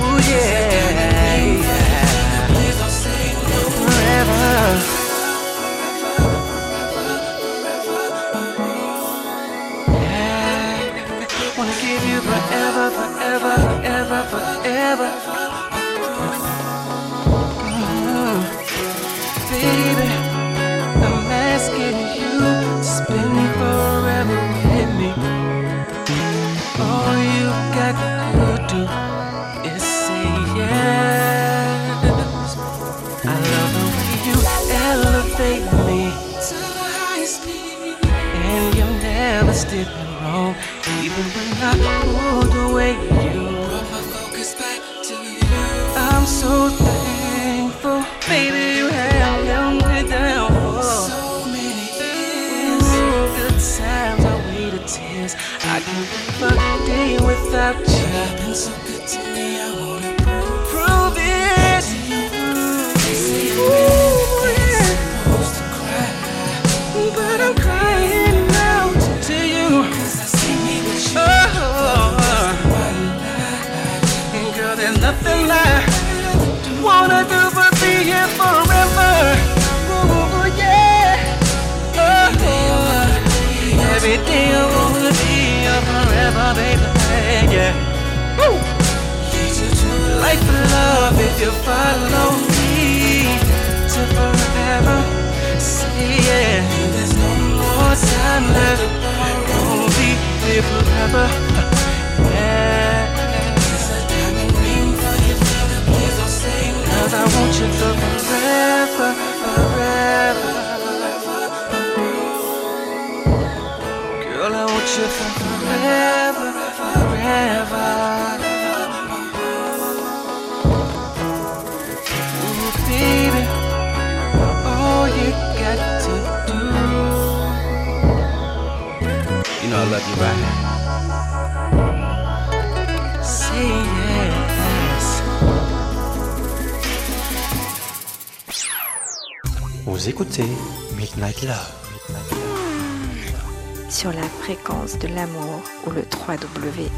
Oh yeah, yeah. Forever. Forever, forever, forever, forever. Wanna be here forever, baby. Yeah. Woo. Life of love if you follow me to forever. Say yeah. There's no more time left. Be here forever. Yeah. Your. Cause I want you forever, forever. Vous écoutez Midnight Love. Sur la fréquence de l'amour ou le www.rdvs.fr.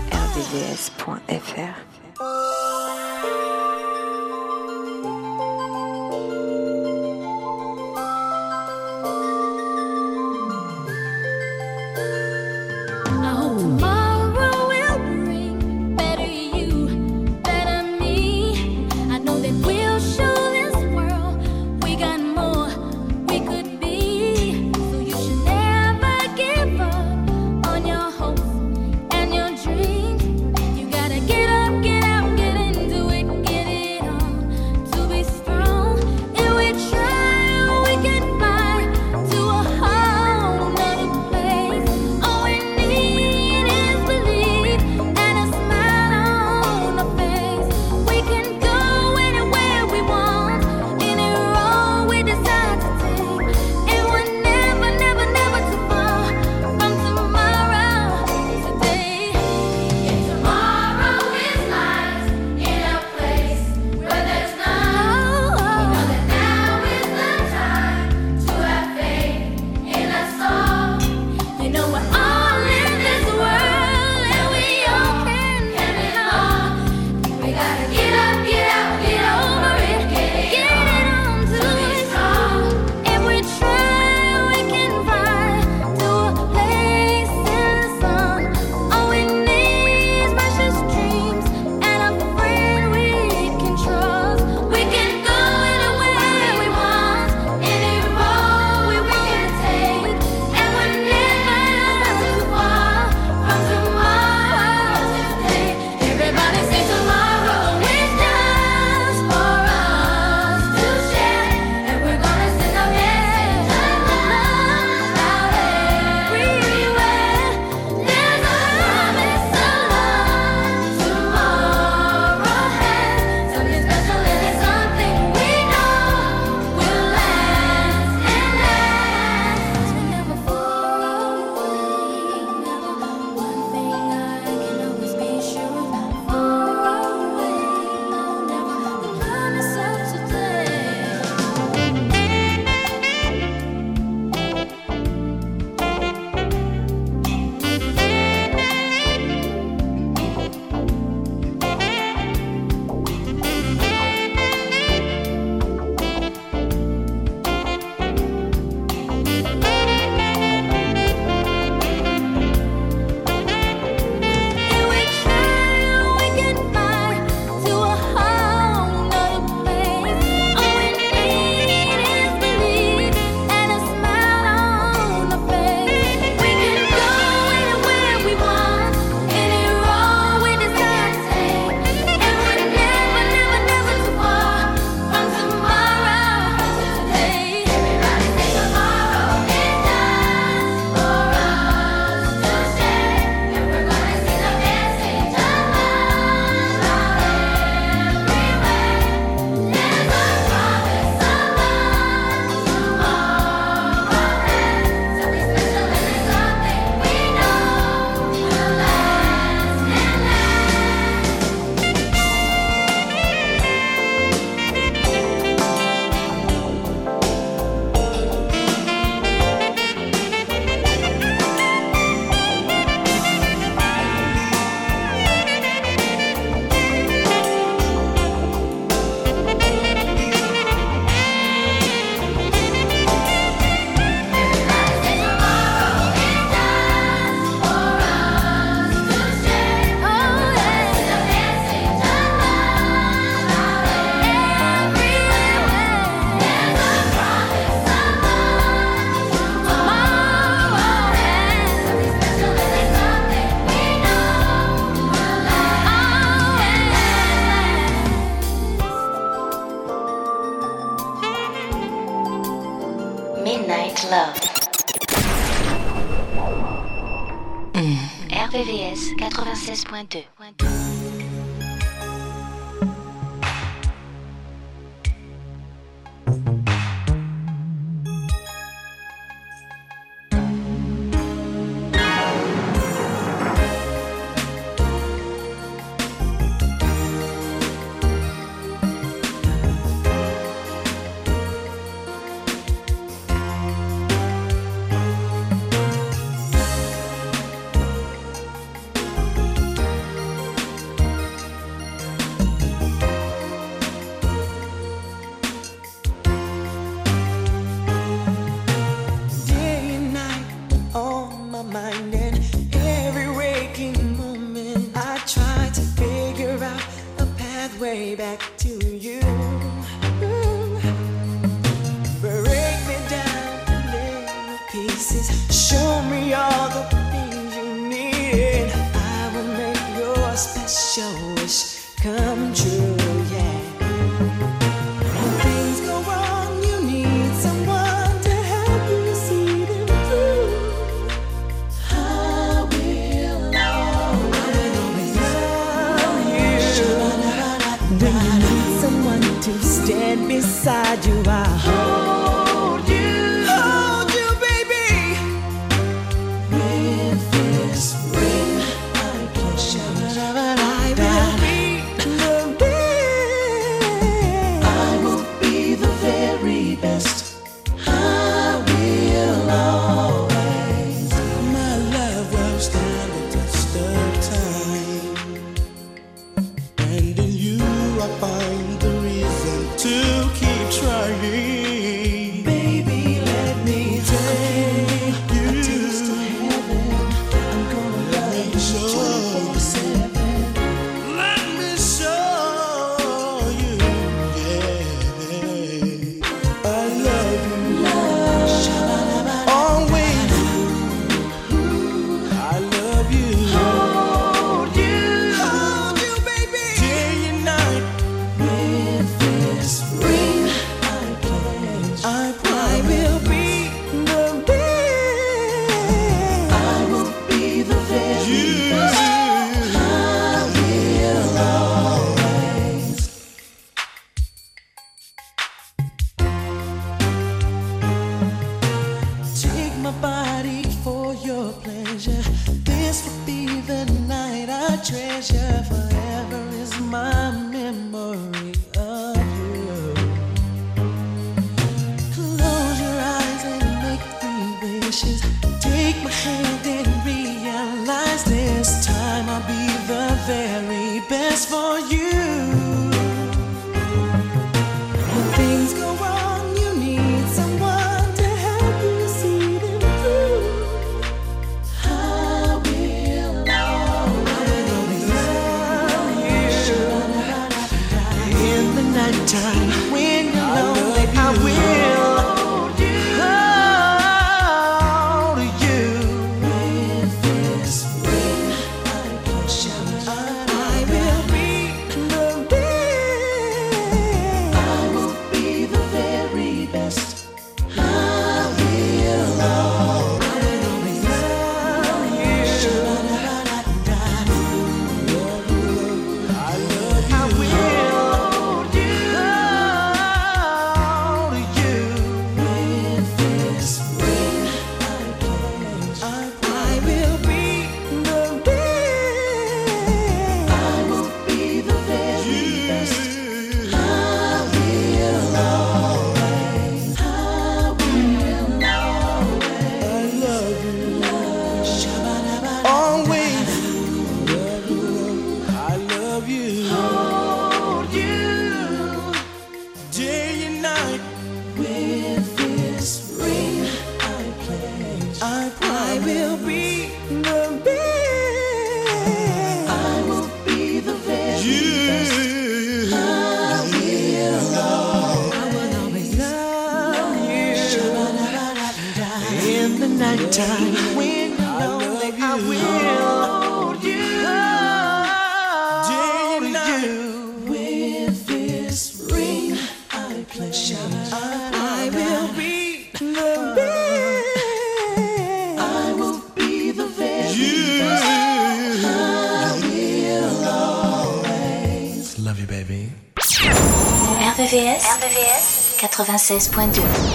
96.2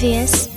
rvvs.fr.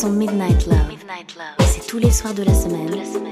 son Midnight Love. Midnight Love. C'est tous les soirs de la semaine, de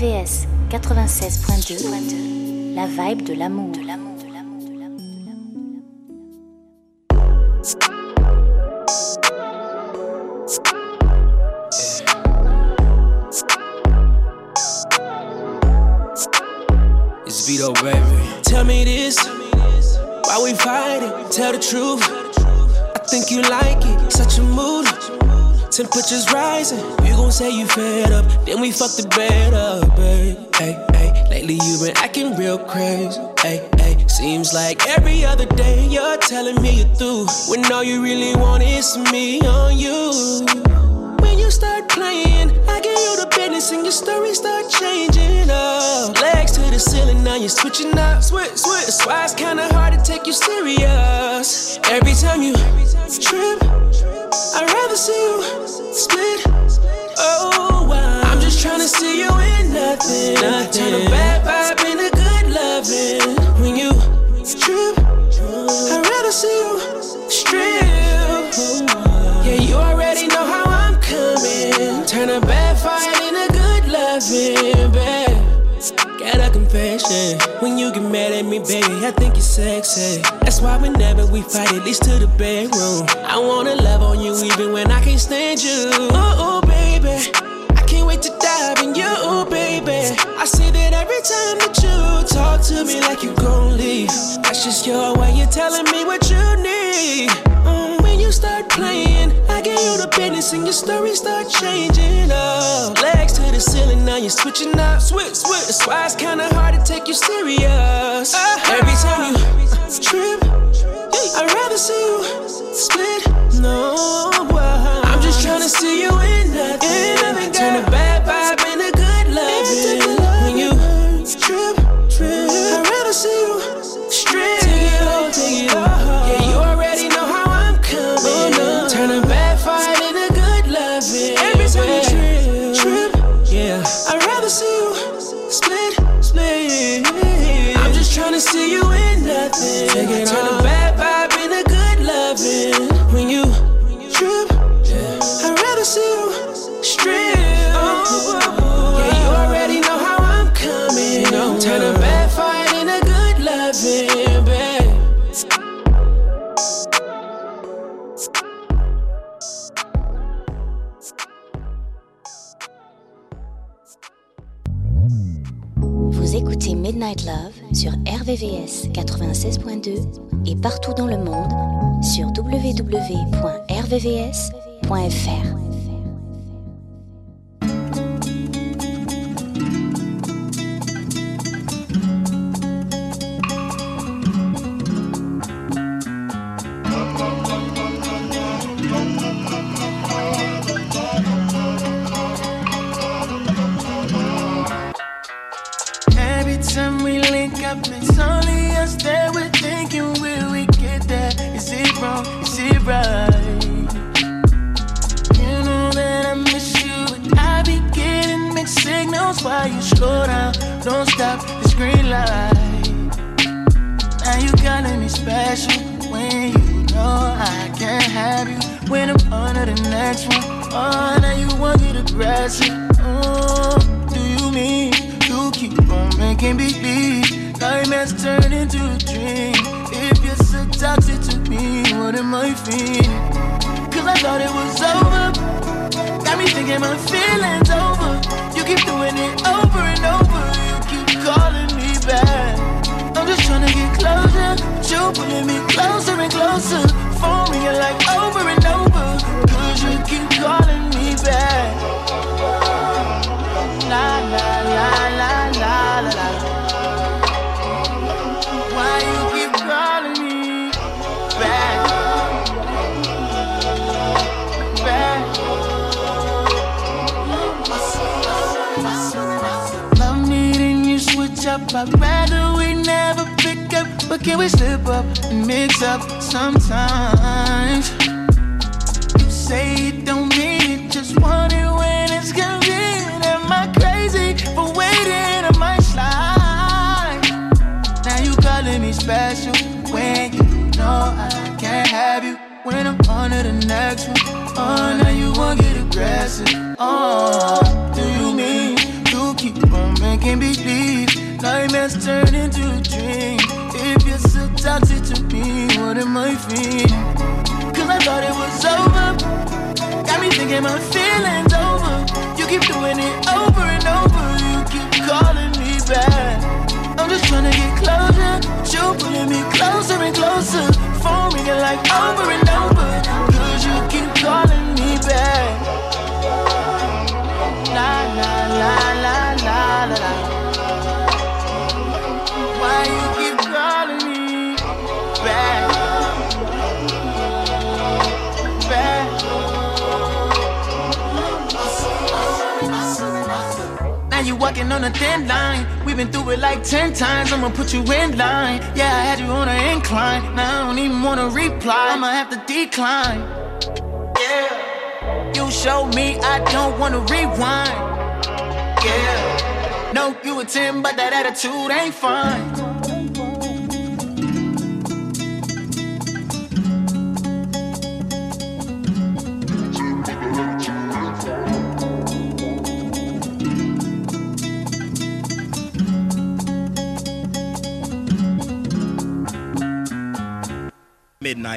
RVVS 96.2, la vibe de l'amour. It's Vito, baby. Tell me this, why we fighting? Tell the truth. I think you like it, such a mood. Temperatures rising, you gon' say you up, then we fuck the bed up, babe. Hey, hey, lately you been acting real crazy. Confession. When you get mad at me, baby, I think you're sexy. That's why whenever we fight, at least to the bedroom. I wanna love on you even when I can't stand you. Oh, oh baby. I can't wait to dive in you, baby. I see that every time that you talk to me like you gon' leave. That's just your way of telling me what you need. Mm, start playing, I get you the business and your story start changing up. Legs to the ceiling, now you're switching up. Switch, switch. That's why it's kinda hard to take you serious. Uh-huh. Every time you trip, I'd rather see you split. No, I'm just tryna see you See you in nothing. Turn a bad vibe into good loving. When you trip, I'd rather see you écoutez Midnight Love sur RVVS 96.2 et partout dans le monde sur www.rvvs.fr. it's only us that we're thinking, will we get there? Is it wrong? Is it right? You know that I miss you, but I be getting mixed signals while you slow down. Don't stop this green light. Now you calling me special when you know I can't have you. When I'm under the next one, oh, now you want to get aggressive. Oh, do you mean you keep on making believe nightmares turn into a dream? If you're so toxic to me, what am I feeling? Cause I thought it was over. Got me thinking my feelings over. You keep doing it over and over. You keep calling me back. I'm just trying to get closer. But you're pulling me closer and closer. Phone ringing like over and over. Cause you keep calling me back. La la I'd rather we never pick up. But can we slip up and mix up sometimes? You say it don't mean it, just want it when it's convenient. Am I crazy for waiting? Am I slide? Now you calling me special when you know I can't have you. When I'm on to the next one, oh, now you won't get aggressive. Oh, do you mean you keep on can't believe nightmares turn into a dream. If you're so toxic to me, what am I feeling? Cause I thought it was over. Got me thinking my feelings over. You keep doing it over and over. You keep calling me back. I'm just trying to get closer. But you pulling me closer and closer. Phone ringing like over and over. Cause you keep calling me back. La la la la la la Now you walking on a thin line. We've been through it like ten times. I'ma put you in line. Yeah, I had you on an incline. Now I don't even wanna reply. I'ma have to decline. Yeah. You showed me I don't wanna rewind. Yeah. No, you a 10, but that attitude ain't fine.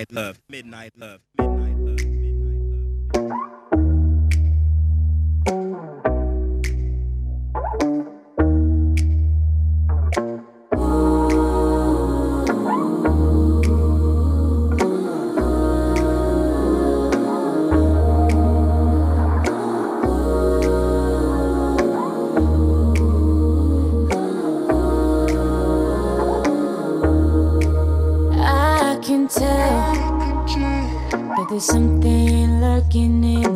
Midnight love. Midnight love. There's something lurking in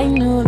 I knew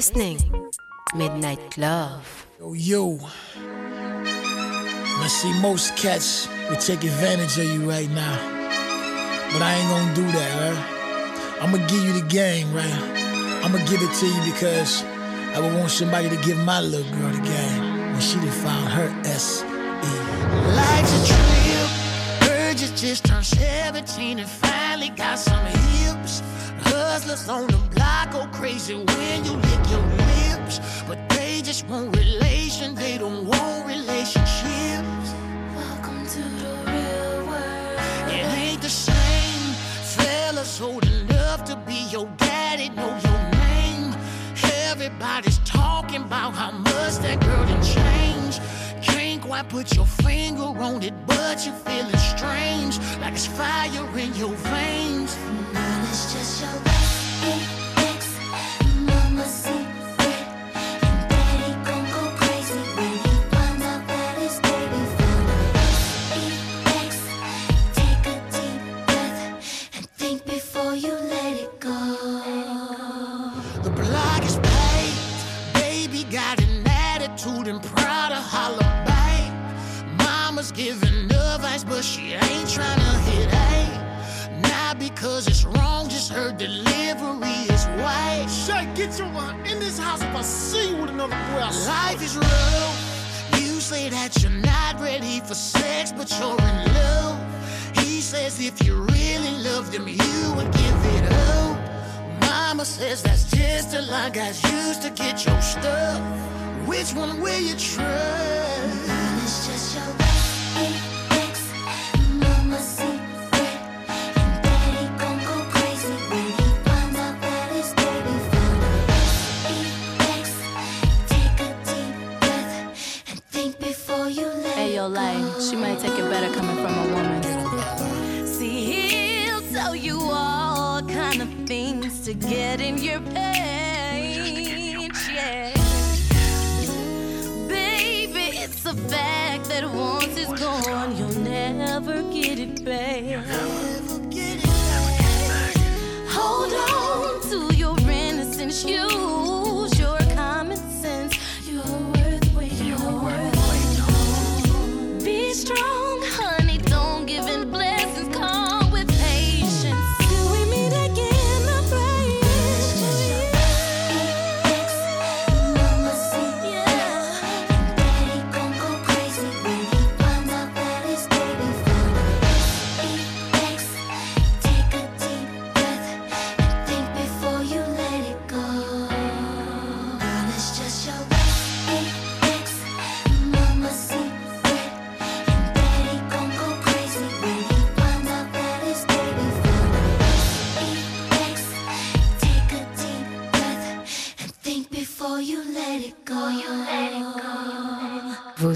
listening. Midnight Love. Yo, yo. I see most cats will take advantage of you right now. But I ain't gonna do that, right? I'm gonna give you the game, right? I'm gonna give it to you because I would want somebody to give my little girl the game when she done found her S E. Life's a trip. Heard you just turned 17 and finally got some hips hustlers on the block go crazy when you lick your lips. But they just want relation, they don't want relationships. Welcome to the real world. It ain't the same. Fellas old enough to be your daddy, know your name. Everybody's talking about how much that girl done changed. Can't quite put your finger on it, but you're feeling strange. Like it's fire in your veins. It's just your way. Her delivery is white. Shay, get your mind in this house if I see you with another boy. Life is rough. You say that you're not ready for sex, but you're in love. He says if you really loved him, you would give it up. Mama says that's just a line guys used to get your stuff. Which one will you trust? It's just your Olay. She might take it better coming from a woman. See, he'll tell you all kind of things to get in your page. Yeah. Baby, it's a fact that once it's gone, you'll never get it back. Hold on to your innocence, you. strong.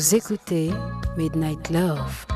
Vous écoutez Midnight Love.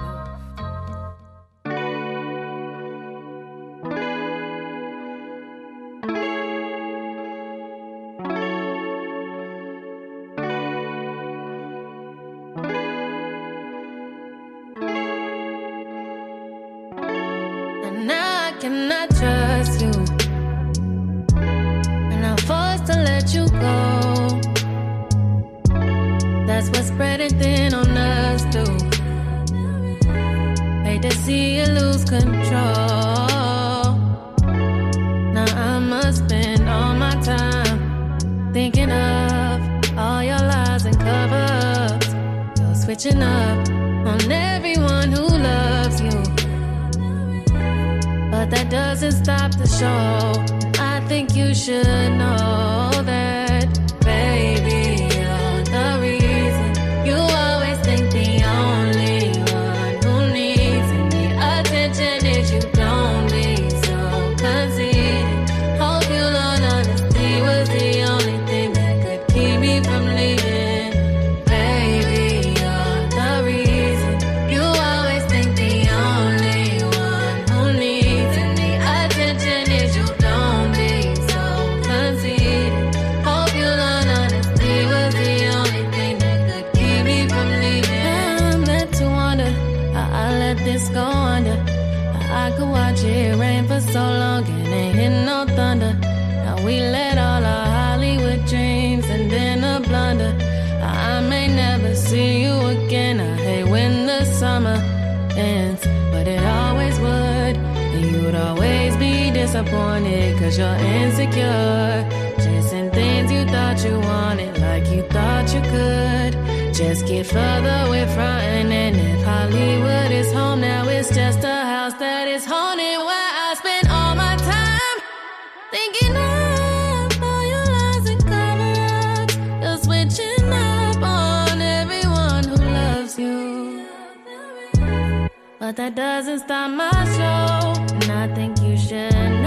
get further, we're frightening. If Hollywood is home now, it's just a house that is haunted. Where I spend all my time thinking up all your lies and cover ups. You're switching up on everyone who loves you. But that doesn't stop my show, and I think you should.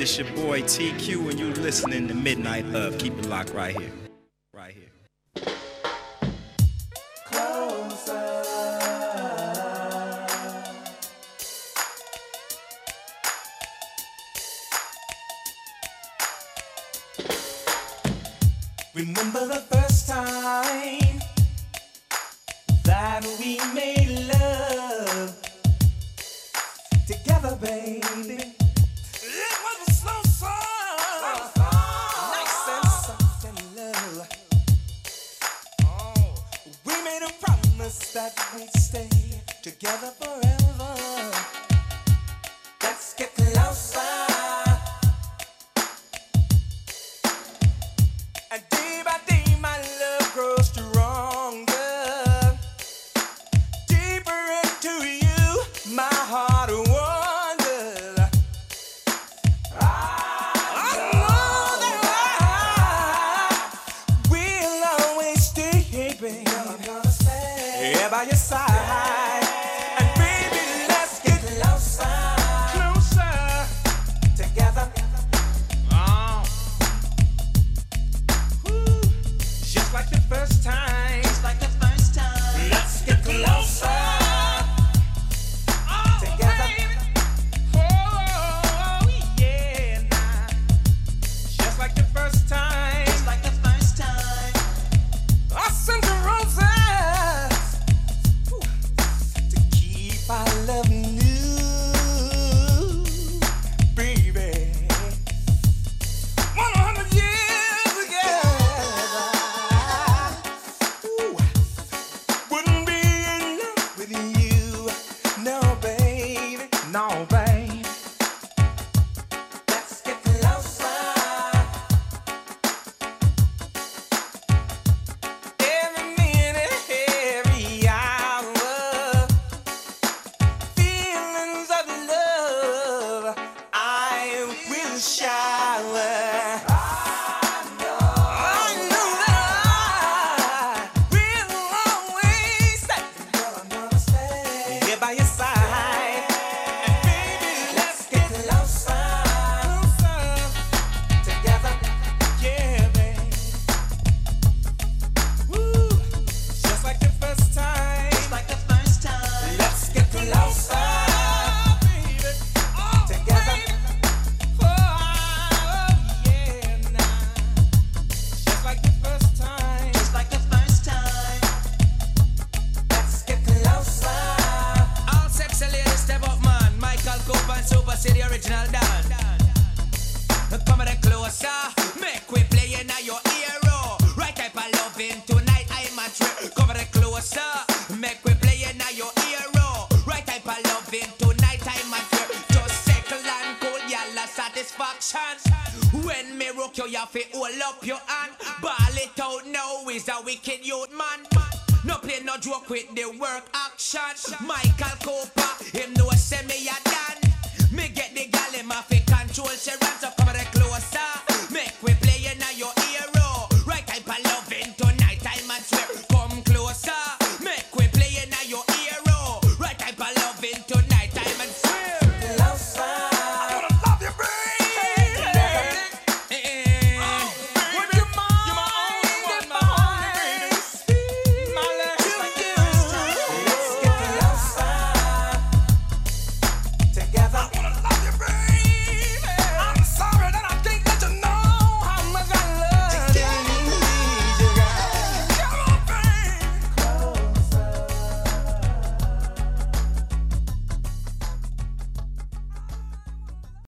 This your boy TQ, and you listening to Midnight Love. Keep it locked right here.